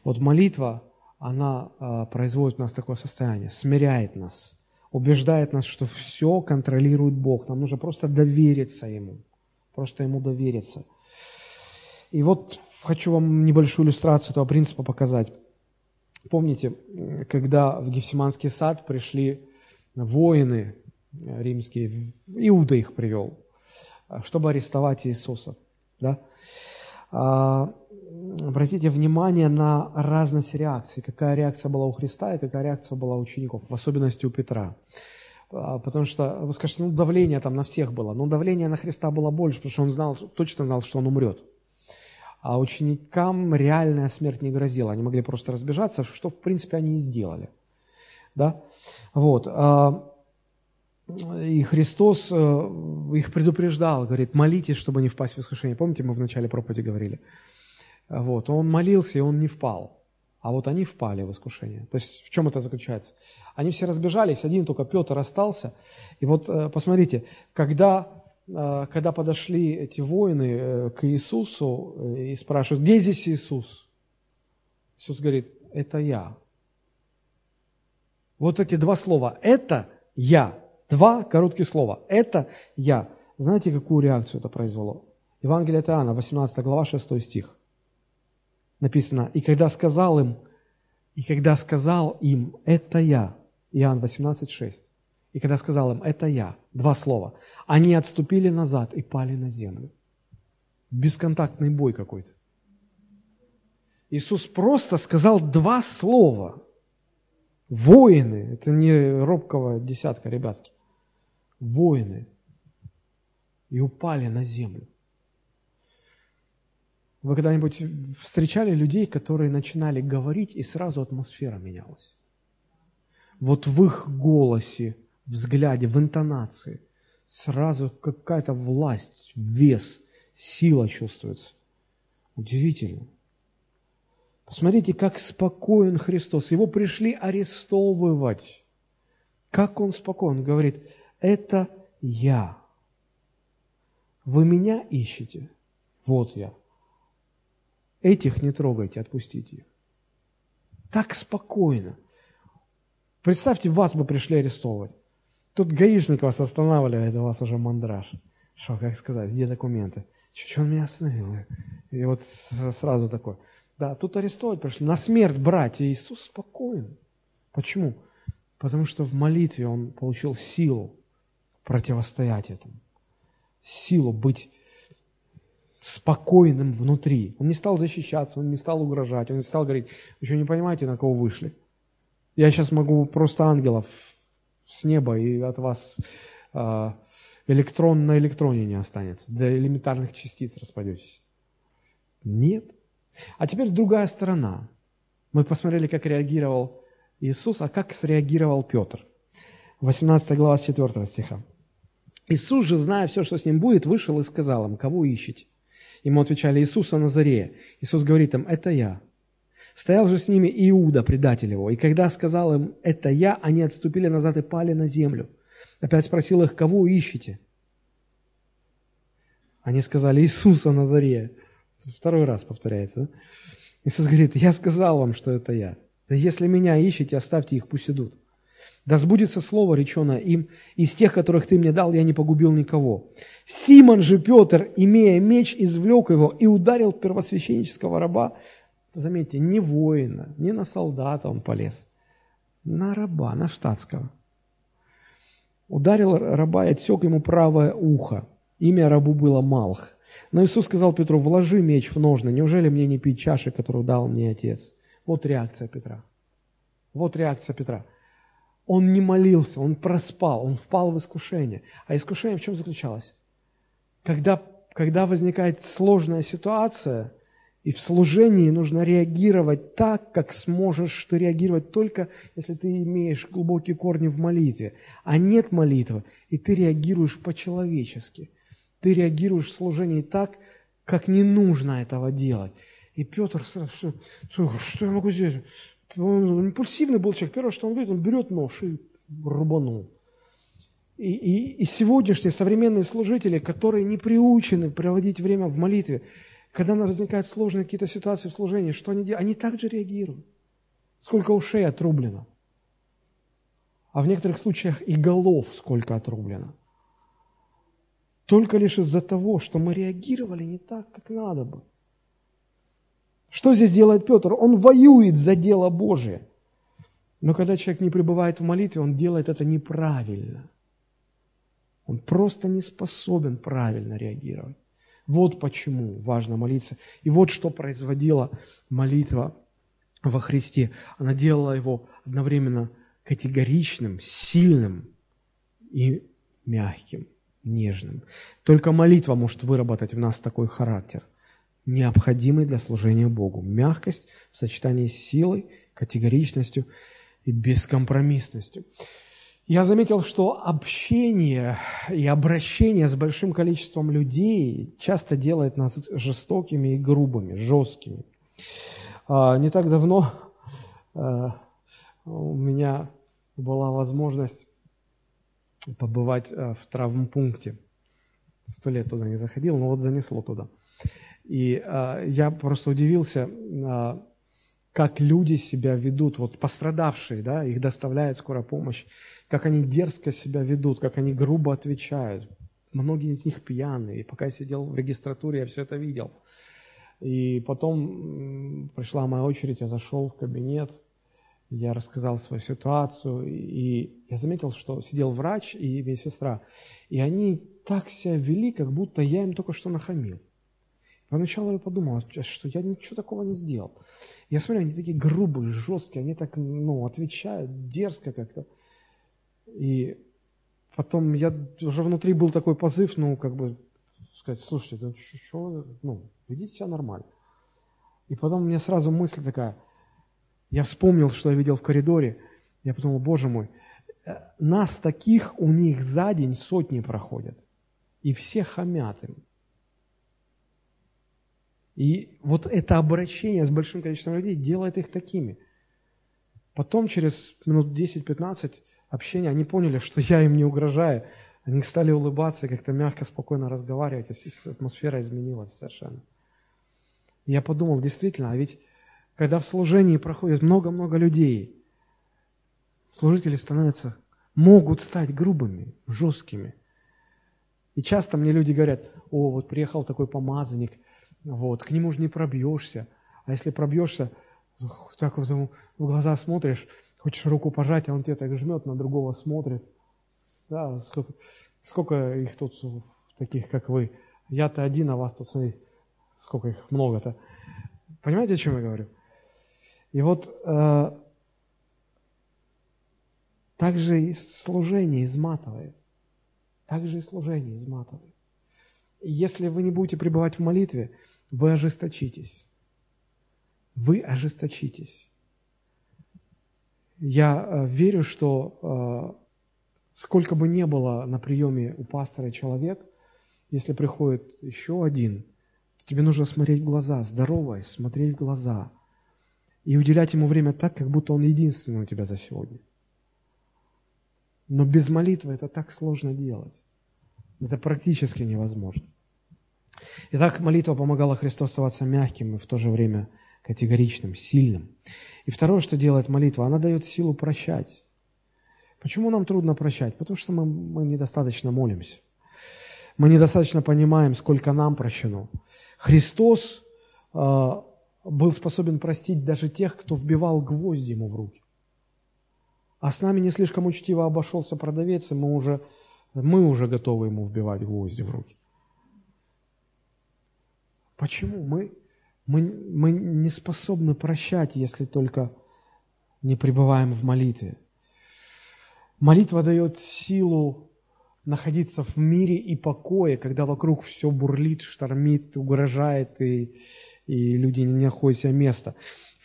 Вот молитва, она а, производит в нас такое состояние, смиряет нас, убеждает нас, что все контролирует Бог. Нам нужно просто довериться Ему, просто Ему довериться. И вот хочу вам небольшую иллюстрацию этого принципа показать. Помните, когда в Гефсиманский сад пришли воины римские, Иуда их привел, чтобы арестовать Иисуса. Да? Обратите внимание на разность реакций, какая реакция была у Христа и какая реакция была у учеников, в особенности у Петра. А, потому что, вы скажете, ну давление там на всех было, но давление на Христа было больше, потому что он знал, точно знал, что он умрет. а ученикам реальная смерть не грозила. Они могли просто разбежаться, что, в принципе, они и сделали. Да? Вот. А, и Христос э, их предупреждал, говорит, молитесь, чтобы не впасть в искушение. Помните, мы в начале проповеди говорили? Вот. Он молился, и он не впал. А вот они впали в искушение. То есть в чем это заключается? Они все разбежались, один только Петр остался. И вот э, посмотрите, когда, э, когда подошли эти воины к Иисусу и спрашивают, где здесь Иисус? Иисус говорит, это я. Вот эти два слова, это я. Два коротких слова. Это я. Знаете, какую реакцию это произвело? Евангелие от Иоанна, 18 глава, 6 стих. Написано, и когда сказал им, и когда сказал им, это я, Иоанн 18, 6, и когда сказал им, это я, два слова, они отступили назад и пали на землю. Бесконтактный бой какой-то. Иисус просто сказал два слова. Воины, это не робкого десятка, ребятки воины и упали на землю. Вы когда-нибудь встречали людей, которые начинали говорить, и сразу атмосфера менялась? Вот в их голосе, взгляде, в интонации сразу какая-то власть, вес, сила чувствуется. Удивительно. Посмотрите, как спокоен Христос. Его пришли арестовывать. Как он спокоен. Говорит, это я. Вы меня ищете? Вот я. Этих не трогайте, отпустите их. Так спокойно. Представьте, вас бы пришли арестовывать. Тут гаишник вас останавливает, у вас уже мандраж. Что, как сказать, где документы? Что он меня остановил? И вот сразу такой. Да, тут арестовать пришли, на смерть брать. И Иисус спокоен. Почему? Потому что в молитве он получил силу противостоять этому, силу быть спокойным внутри. Он не стал защищаться, он не стал угрожать, он не стал говорить, вы что, не понимаете, на кого вышли? Я сейчас могу просто ангелов с неба, и от вас э, электрон на электроне не останется, до элементарных частиц распадетесь. Нет. А теперь другая сторона. Мы посмотрели, как реагировал Иисус, а как среагировал Петр. 18 глава 4 стиха. Иисус же, зная все, что с ним будет, вышел и сказал им, кого ищете? Ему отвечали, Иисуса Назарея. Иисус говорит им, это я. Стоял же с ними Иуда, предатель его, и когда сказал им, это я, они отступили назад и пали на землю. Опять спросил их, кого ищете? Они сказали, Иисуса Назарея. Второй раз повторяется. Да? Иисус говорит, я сказал вам, что это я. Да если меня ищете, оставьте их, пусть идут. Да сбудется слово, реченое им, из тех, которых ты мне дал, я не погубил никого. Симон же Петр, имея меч, извлек его и ударил первосвященнического раба. Заметьте, не воина, не на солдата он полез, на раба, на штатского. Ударил раба и отсек ему правое ухо. Имя рабу было Малх. Но Иисус сказал Петру, вложи меч в ножны, неужели мне не пить чаши, которую дал мне Отец? Вот реакция Петра. Вот реакция Петра. Он не молился, он проспал, он впал в искушение. А искушение в чем заключалось? Когда, когда возникает сложная ситуация, и в служении нужно реагировать так, как сможешь ты реагировать только, если ты имеешь глубокие корни в молитве. А нет молитвы, и ты реагируешь по-человечески. Ты реагируешь в служении так, как не нужно этого делать. И Петр сразу, что, что я могу сделать? Он импульсивный был человек. Первое, что он говорит, он берет нож и рубанул. И, и, и сегодняшние современные служители, которые не приучены проводить время в молитве, когда возникают сложные какие-то ситуации в служении, что они делают? Они также реагируют. Сколько ушей отрублено. А в некоторых случаях и голов сколько отрублено. Только лишь из-за того, что мы реагировали не так, как надо бы. Что здесь делает Петр? Он воюет за дело Божие. Но когда человек не пребывает в молитве, он делает это неправильно. Он просто не способен правильно реагировать. Вот почему важно молиться. И вот что производила молитва во Христе. Она делала его одновременно категоричным, сильным и мягким, нежным. Только молитва может выработать в нас такой характер. Необходимый для служения Богу. Мягкость в сочетании с силой, категоричностью и бескомпромиссностью. Я заметил, что общение и обращение с большим количеством людей часто делает нас жестокими и грубыми, жесткими. А, не так давно а, у меня была возможность побывать а, в травмпункте. Сто лет туда не заходил, но вот занесло туда. И я просто удивился, как люди себя ведут, вот пострадавшие, да, их доставляет скорая помощь, как они дерзко себя ведут, как они грубо отвечают. Многие из них пьяные. И пока я сидел в регистратуре, я все это видел. И потом пришла моя очередь, я зашел в кабинет, я рассказал свою ситуацию, и я заметил, что сидел врач и медсестра, и они так себя вели, как будто я им только что нахамил. Поначалу я подумал, что я ничего такого не сделал. Я смотрю, они такие грубые, жесткие, они так, ну, отвечают дерзко как-то. И потом я уже внутри был такой позыв, ну, как бы, сказать, слушайте, да что, ну, ведите себя нормально. И потом у меня сразу мысль такая, я вспомнил, что я видел в коридоре, я подумал, боже мой, э, нас таких у них за день сотни проходят, и все хамят им. И вот это обращение с большим количеством людей делает их такими. Потом, через минут 10-15 общения, они поняли, что я им не угрожаю. Они стали улыбаться как-то мягко, спокойно разговаривать. Атмосфера изменилась совершенно. Я подумал, действительно, а ведь когда в служении проходит много-много людей, служители становятся, могут стать грубыми, жесткими. И часто мне люди говорят, о, вот приехал такой помазанник, вот, к нему же не пробьешься. А если пробьешься, так вот ему в глаза смотришь, хочешь руку пожать, а он тебе так жмет, на другого смотрит. Да, сколько, сколько их тут таких, как вы. Я-то один, а вас тут, смотри, сколько их много-то. Понимаете, о чем я говорю? И вот э, так же и служение изматывает. Так же и служение изматывает. Если вы не будете пребывать в молитве, вы ожесточитесь. Вы ожесточитесь. Я э, верю, что э, сколько бы ни было на приеме у пастора человек, если приходит еще один, то тебе нужно смотреть в глаза, здороваясь, смотреть в глаза и уделять ему время так, как будто он единственный у тебя за сегодня. Но без молитвы это так сложно делать. Это практически невозможно. Итак, молитва помогала Христу оставаться мягким и в то же время категоричным, сильным. И второе, что делает молитва, она дает силу прощать. Почему нам трудно прощать? Потому что мы, мы недостаточно молимся. Мы недостаточно понимаем, сколько нам прощено. Христос э, был способен простить даже тех, кто вбивал гвозди ему в руки. А с нами не слишком учтиво обошелся продавец, и мы уже, мы уже готовы ему вбивать гвозди в руки. Почему? Мы, мы, мы не способны прощать, если только не пребываем в молитве. Молитва дает силу находиться в мире и покое, когда вокруг все бурлит, штормит, угрожает, и, и люди не находят себе места.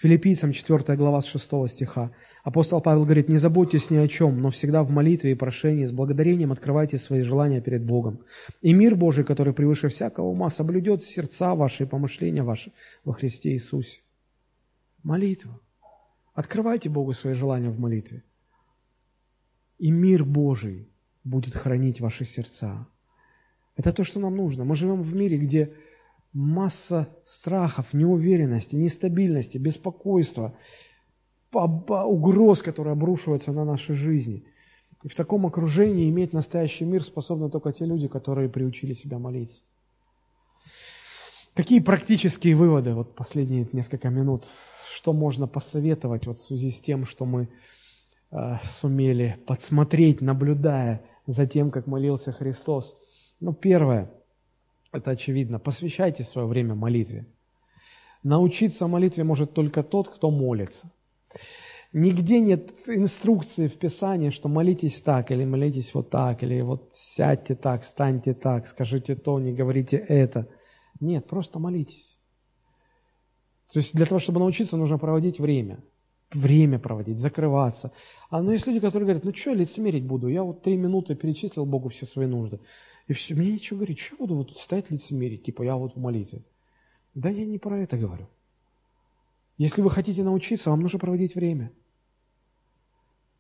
Филиппийцам 4 глава с 6 стиха. Апостол Павел говорит, «Не заботьтесь ни о чем, но всегда в молитве и прошении с благодарением открывайте свои желания перед Богом. И мир Божий, который превыше всякого ума, соблюдет сердца ваши и помышления ваши во Христе Иисусе». Молитва. Открывайте Богу свои желания в молитве. И мир Божий будет хранить ваши сердца. Это то, что нам нужно. Мы живем в мире, где масса страхов, неуверенности, нестабильности, беспокойства, угроз, которые обрушиваются на наши жизни. И в таком окружении иметь настоящий мир способны только те люди, которые приучили себя молиться. Какие практические выводы, вот последние несколько минут, что можно посоветовать вот в связи с тем, что мы э, сумели подсмотреть, наблюдая за тем, как молился Христос? Ну, первое – это очевидно. Посвящайте свое время молитве. Научиться молитве может только тот, кто молится. Нигде нет инструкции в Писании, что молитесь так, или молитесь вот так, или вот сядьте так, станьте так, скажите то, не говорите это. Нет, просто молитесь. То есть для того, чтобы научиться, нужно проводить время. Время проводить, закрываться. А ну есть люди, которые говорят, ну что я лицемерить буду? Я вот три минуты перечислил Богу все свои нужды. И все, мне ничего говорить, что я буду вот стоять лицемерить, типа я вот в молитве. Да я не про это говорю. Если вы хотите научиться, вам нужно проводить время.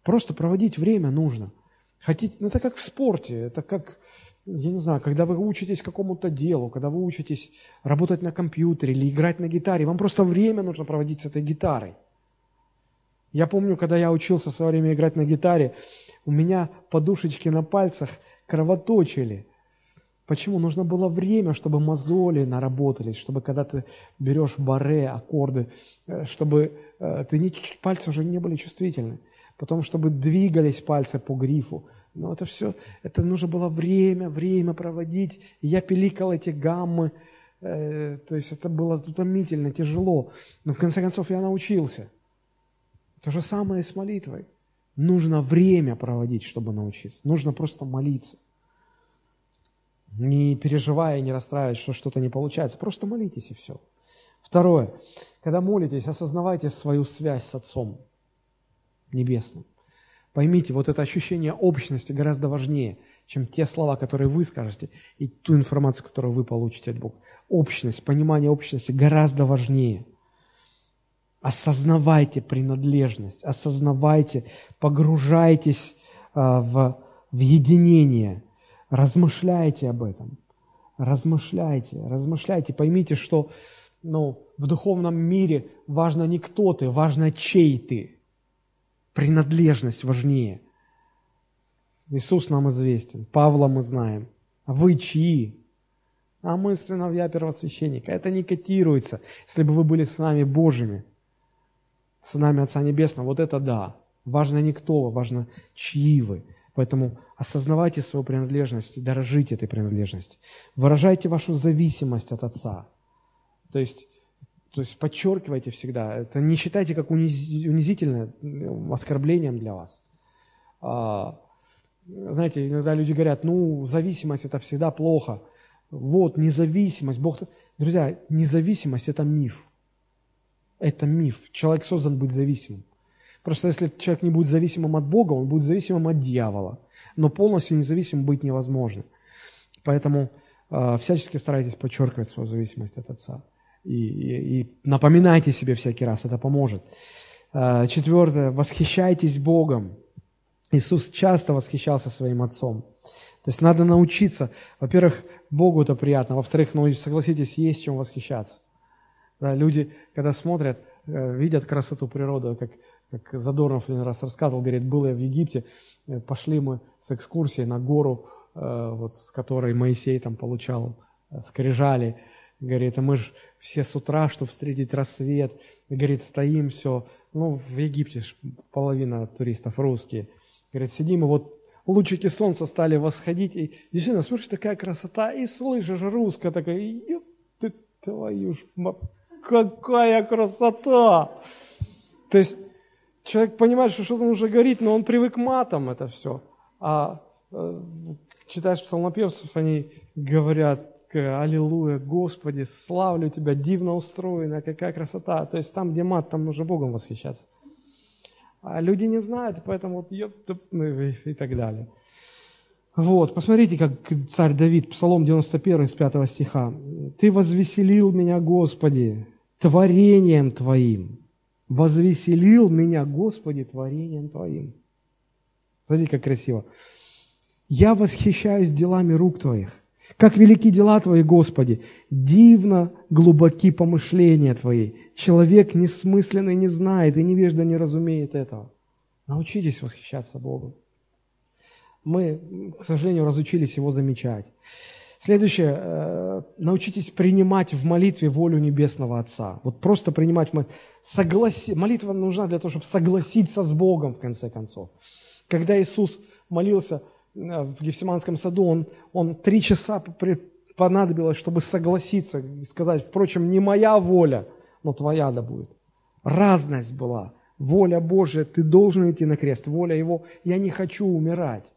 Просто проводить время нужно. Хотите, ну это как в спорте, это как, я не знаю, когда вы учитесь какому-то делу, когда вы учитесь работать на компьютере или играть на гитаре, вам просто время нужно проводить с этой гитарой. Я помню, когда я учился в свое время играть на гитаре, у меня подушечки на пальцах кровоточили. Почему? Нужно было время, чтобы мозоли наработались, чтобы когда ты берешь баре, аккорды, э, чтобы э, ты не, пальцы уже не были чувствительны. Потом, чтобы двигались пальцы по грифу. Но это все, это нужно было время, время проводить. Я пиликал эти гаммы. Э, то есть это было утомительно, тяжело. Но в конце концов я научился. То же самое и с молитвой. Нужно время проводить, чтобы научиться. Нужно просто молиться не переживая не расстраиваясь, что что-то не получается. Просто молитесь и все. Второе. Когда молитесь, осознавайте свою связь с Отцом Небесным. Поймите, вот это ощущение общности гораздо важнее, чем те слова, которые вы скажете, и ту информацию, которую вы получите от Бога. Общность, понимание общности гораздо важнее. Осознавайте принадлежность, осознавайте, погружайтесь а, в, в единение – Размышляйте об этом. Размышляйте, размышляйте. Поймите, что ну, в духовном мире важно не кто ты, важно чей ты. Принадлежность важнее. Иисус нам известен, Павла мы знаем. А вы чьи? А мы сыновья первосвященника. Это не котируется. Если бы вы были сынами Божьими, сынами Отца Небесного, вот это да. Важно не кто вы, важно чьи вы. Поэтому осознавайте свою принадлежность, дорожите этой принадлежности. Выражайте вашу зависимость от Отца. То есть, то есть подчеркивайте всегда. Это не считайте как унизительное оскорблением для вас. А, знаете, иногда люди говорят, ну, зависимость это всегда плохо. Вот, независимость. Бог... Друзья, независимость – это миф. Это миф. Человек создан быть зависимым. Просто если человек не будет зависимым от Бога, он будет зависимым от дьявола. Но полностью независимым быть невозможно. Поэтому э, всячески старайтесь подчеркивать свою зависимость от Отца. И, и, и напоминайте себе всякий раз, это поможет. Э, четвертое, восхищайтесь Богом. Иисус часто восхищался своим Отцом. То есть надо научиться, во-первых, Богу это приятно, во-вторых, ну, согласитесь, есть чем восхищаться. Да, люди, когда смотрят, э, видят красоту природы, как как Задорнов один раз рассказывал, говорит, был я в Египте, э, пошли мы с экскурсией на гору, э, вот, с которой Моисей там получал скрижали. Говорит, а мы же все с утра, чтобы встретить рассвет. Говорит, стоим все. Ну, в Египте половина туристов русские. Говорит, сидим, и вот лучики солнца стали восходить. И действительно, смотришь, такая красота, и слышишь русская такая, ты твою ж, какая красота! То есть человек понимает, что что-то нужно говорить, но он привык матом это все. А э, читаешь псалмопевцев, они говорят, Аллилуйя, Господи, славлю Тебя, дивно устроена, какая красота. То есть там, где мат, там нужно Богом восхищаться. А люди не знают, поэтому вот и так далее. Вот, посмотрите, как царь Давид, Псалом 91, с 5 стиха. «Ты возвеселил меня, Господи, творением Твоим, возвеселил меня, Господи, творением Твоим. Смотрите, как красиво. Я восхищаюсь делами рук Твоих. Как велики дела Твои, Господи! Дивно глубоки помышления Твои. Человек несмысленный не знает, и невежда не разумеет этого. Научитесь восхищаться Богом. Мы, к сожалению, разучились Его замечать. Следующее. Э, научитесь принимать в молитве волю Небесного Отца. Вот просто принимать согласи... Молитва нужна для того, чтобы согласиться с Богом, в конце концов. Когда Иисус молился э, в Гефсиманском саду, он, он три часа понадобилось, чтобы согласиться и сказать, впрочем, не моя воля, но твоя да будет. Разность была. Воля Божья, ты должен идти на крест. Воля Его, я не хочу умирать.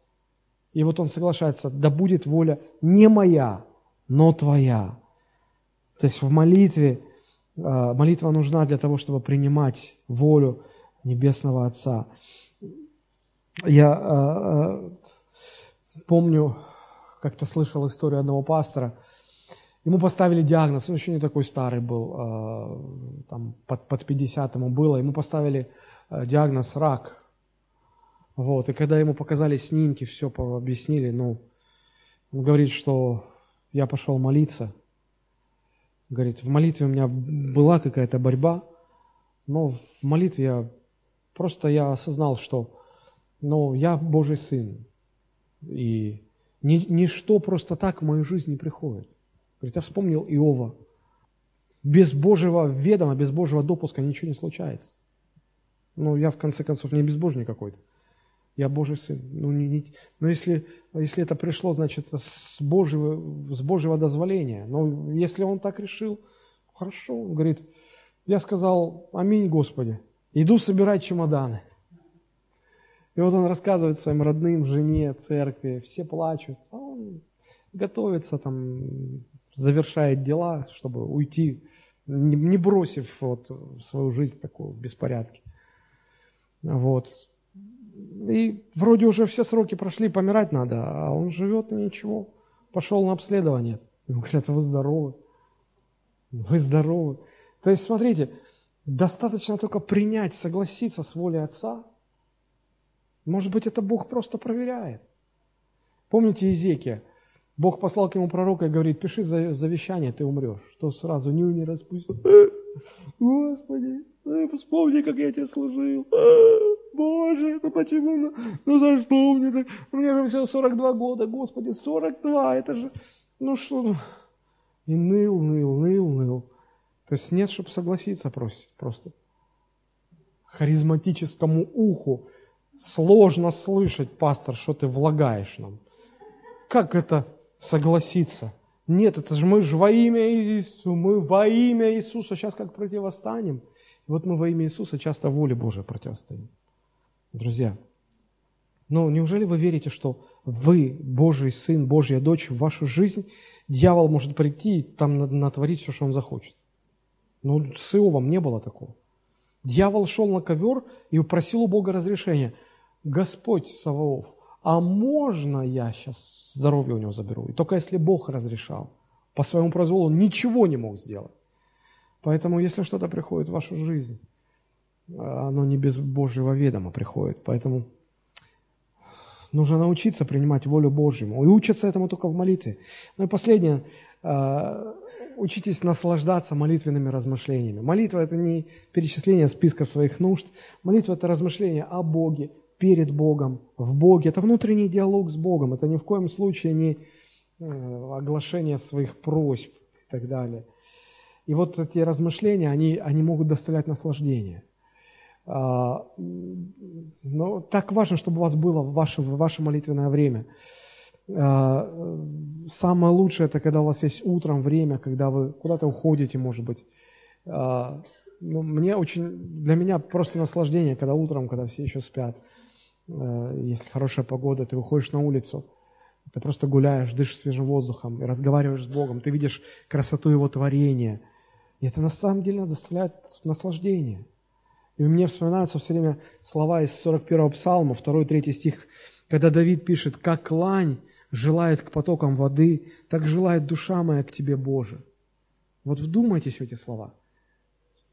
И вот он соглашается, да будет воля не моя, но твоя. То есть в молитве А, молитва нужна для того, чтобы принимать волю Небесного Отца. Я э, помню, как-то слышал историю одного пастора. Ему поставили диагноз, он еще не такой старый был, э, там под, под 50 ему было. Ему поставили э, диагноз рак. Вот, и когда ему показали снимки, все объяснили, ну, он говорит, что я пошел молиться. Говорит, в молитве у меня была какая-то борьба, но в молитве я просто я осознал, что ну, я Божий Сын. И ни, ничто просто так в мою жизнь не приходит. Говорит, я вспомнил Иова. Без Божьего ведома, без Божьего допуска ничего не случается. Ну, я в конце концов не безбожник какой-то. Я Божий Сын. Ну, не, не, но если, если это пришло, значит, с Божьего, с Божьего дозволения. Но если он так решил, хорошо. Он говорит, я сказал, аминь, Господи. Иду собирать чемоданы. И вот он рассказывает своим родным, жене, церкви, все плачут. А он готовится, там, завершает дела, чтобы уйти, не бросив вот свою жизнь такую в беспорядке. Вот. И вроде уже все сроки прошли, помирать надо, а он живет и ничего. Пошел на обследование. Ему говорят, вы здоровы. Вы здоровы. То есть, смотрите, достаточно только принять, согласиться с волей Отца. Может быть, это Бог просто проверяет. Помните Изекия? Бог послал к нему пророка и говорит, пиши завещание, ты умрешь. Что сразу ню не распустит. Господи, вспомни, как я тебе служил. Боже, ну почему, ну, ну за что мне так? Мне же всего 42 года, Господи, 42, это же, ну что, ну. И ныл, ныл, ныл, ныл. То есть нет, чтобы согласиться просить просто. Харизматическому уху сложно слышать, пастор, что ты влагаешь нам. Как это согласиться? Нет, это же мы же во имя Иисуса, мы во имя Иисуса сейчас как противостанем. И вот мы во имя Иисуса часто воле Божией противостоим. Друзья, ну неужели вы верите, что вы, Божий Сын, Божья дочь, в вашу жизнь дьявол может прийти и там натворить все, что он захочет? Ну, с Иовом не было такого. Дьявол шел на ковер и просил у Бога разрешения. Господь Саваоф, а можно я сейчас здоровье у него заберу? И только если Бог разрешал. По своему произволу он ничего не мог сделать. Поэтому, если что-то приходит в вашу жизнь, оно не без Божьего ведома приходит. Поэтому нужно научиться принимать волю Божью. И учиться этому только в молитве. Ну и последнее. А, учитесь наслаждаться молитвенными размышлениями. Молитва – это не перечисление списка своих нужд. Молитва – это размышление о Боге, перед Богом, в Боге. Это внутренний диалог с Богом. Это ни в коем случае не э, оглашение своих просьб и так далее. И вот эти размышления, они, они могут доставлять наслаждение – но так важно, чтобы у вас было ваше, ваше молитвенное время. А, самое лучшее – это когда у вас есть утром время, когда вы куда-то уходите, может быть. А, ну, мне очень, для меня просто наслаждение, когда утром, когда все еще спят, если хорошая погода, ты выходишь на улицу, ты просто гуляешь, дышишь свежим воздухом и разговариваешь с Богом, ты видишь красоту Его творения. И это на самом деле доставляет наслаждение – и мне вспоминаются все время слова из 41-го псалма, 2-3 стих, когда Давид пишет, «Как лань желает к потокам воды, так желает душа моя к Тебе, Боже». Вот вдумайтесь в эти слова.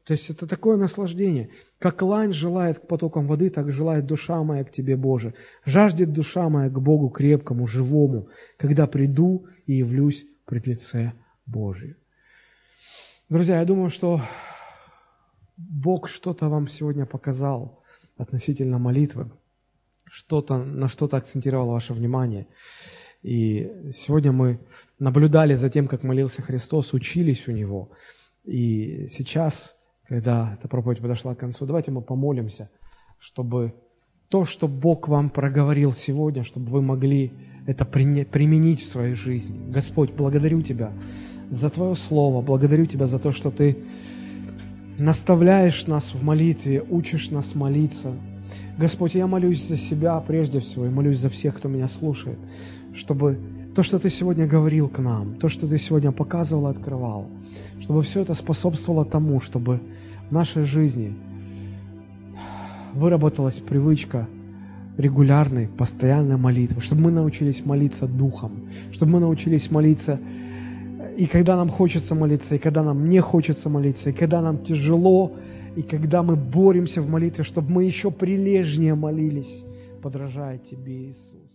То есть это такое наслаждение. Как лань желает к потокам воды, так желает душа моя к Тебе, Боже. Жаждет душа моя к Богу крепкому, живому, когда приду и явлюсь пред лице Божие. Друзья, я думаю, что Бог что-то вам сегодня показал относительно молитвы, что-то, на что-то акцентировал ваше внимание. И сегодня мы наблюдали за тем, как молился Христос, учились у Него. И сейчас, когда эта проповедь подошла к концу, давайте мы помолимся, чтобы то, что Бог вам проговорил сегодня, чтобы вы могли это применить в своей жизни. Господь, благодарю Тебя за Твое Слово, благодарю Тебя за то, что Ты наставляешь нас в молитве, учишь нас молиться. Господь, я молюсь за себя прежде всего и молюсь за всех, кто меня слушает, чтобы то, что Ты сегодня говорил к нам, то, что Ты сегодня показывал и открывал, чтобы все это способствовало тому, чтобы в нашей жизни выработалась привычка регулярной, постоянной молитвы, чтобы мы научились молиться духом, чтобы мы научились молиться и когда нам хочется молиться, и когда нам не хочется молиться, и когда нам тяжело, и когда мы боремся в молитве, чтобы мы еще прилежнее молились, подражая Тебе, Иисус.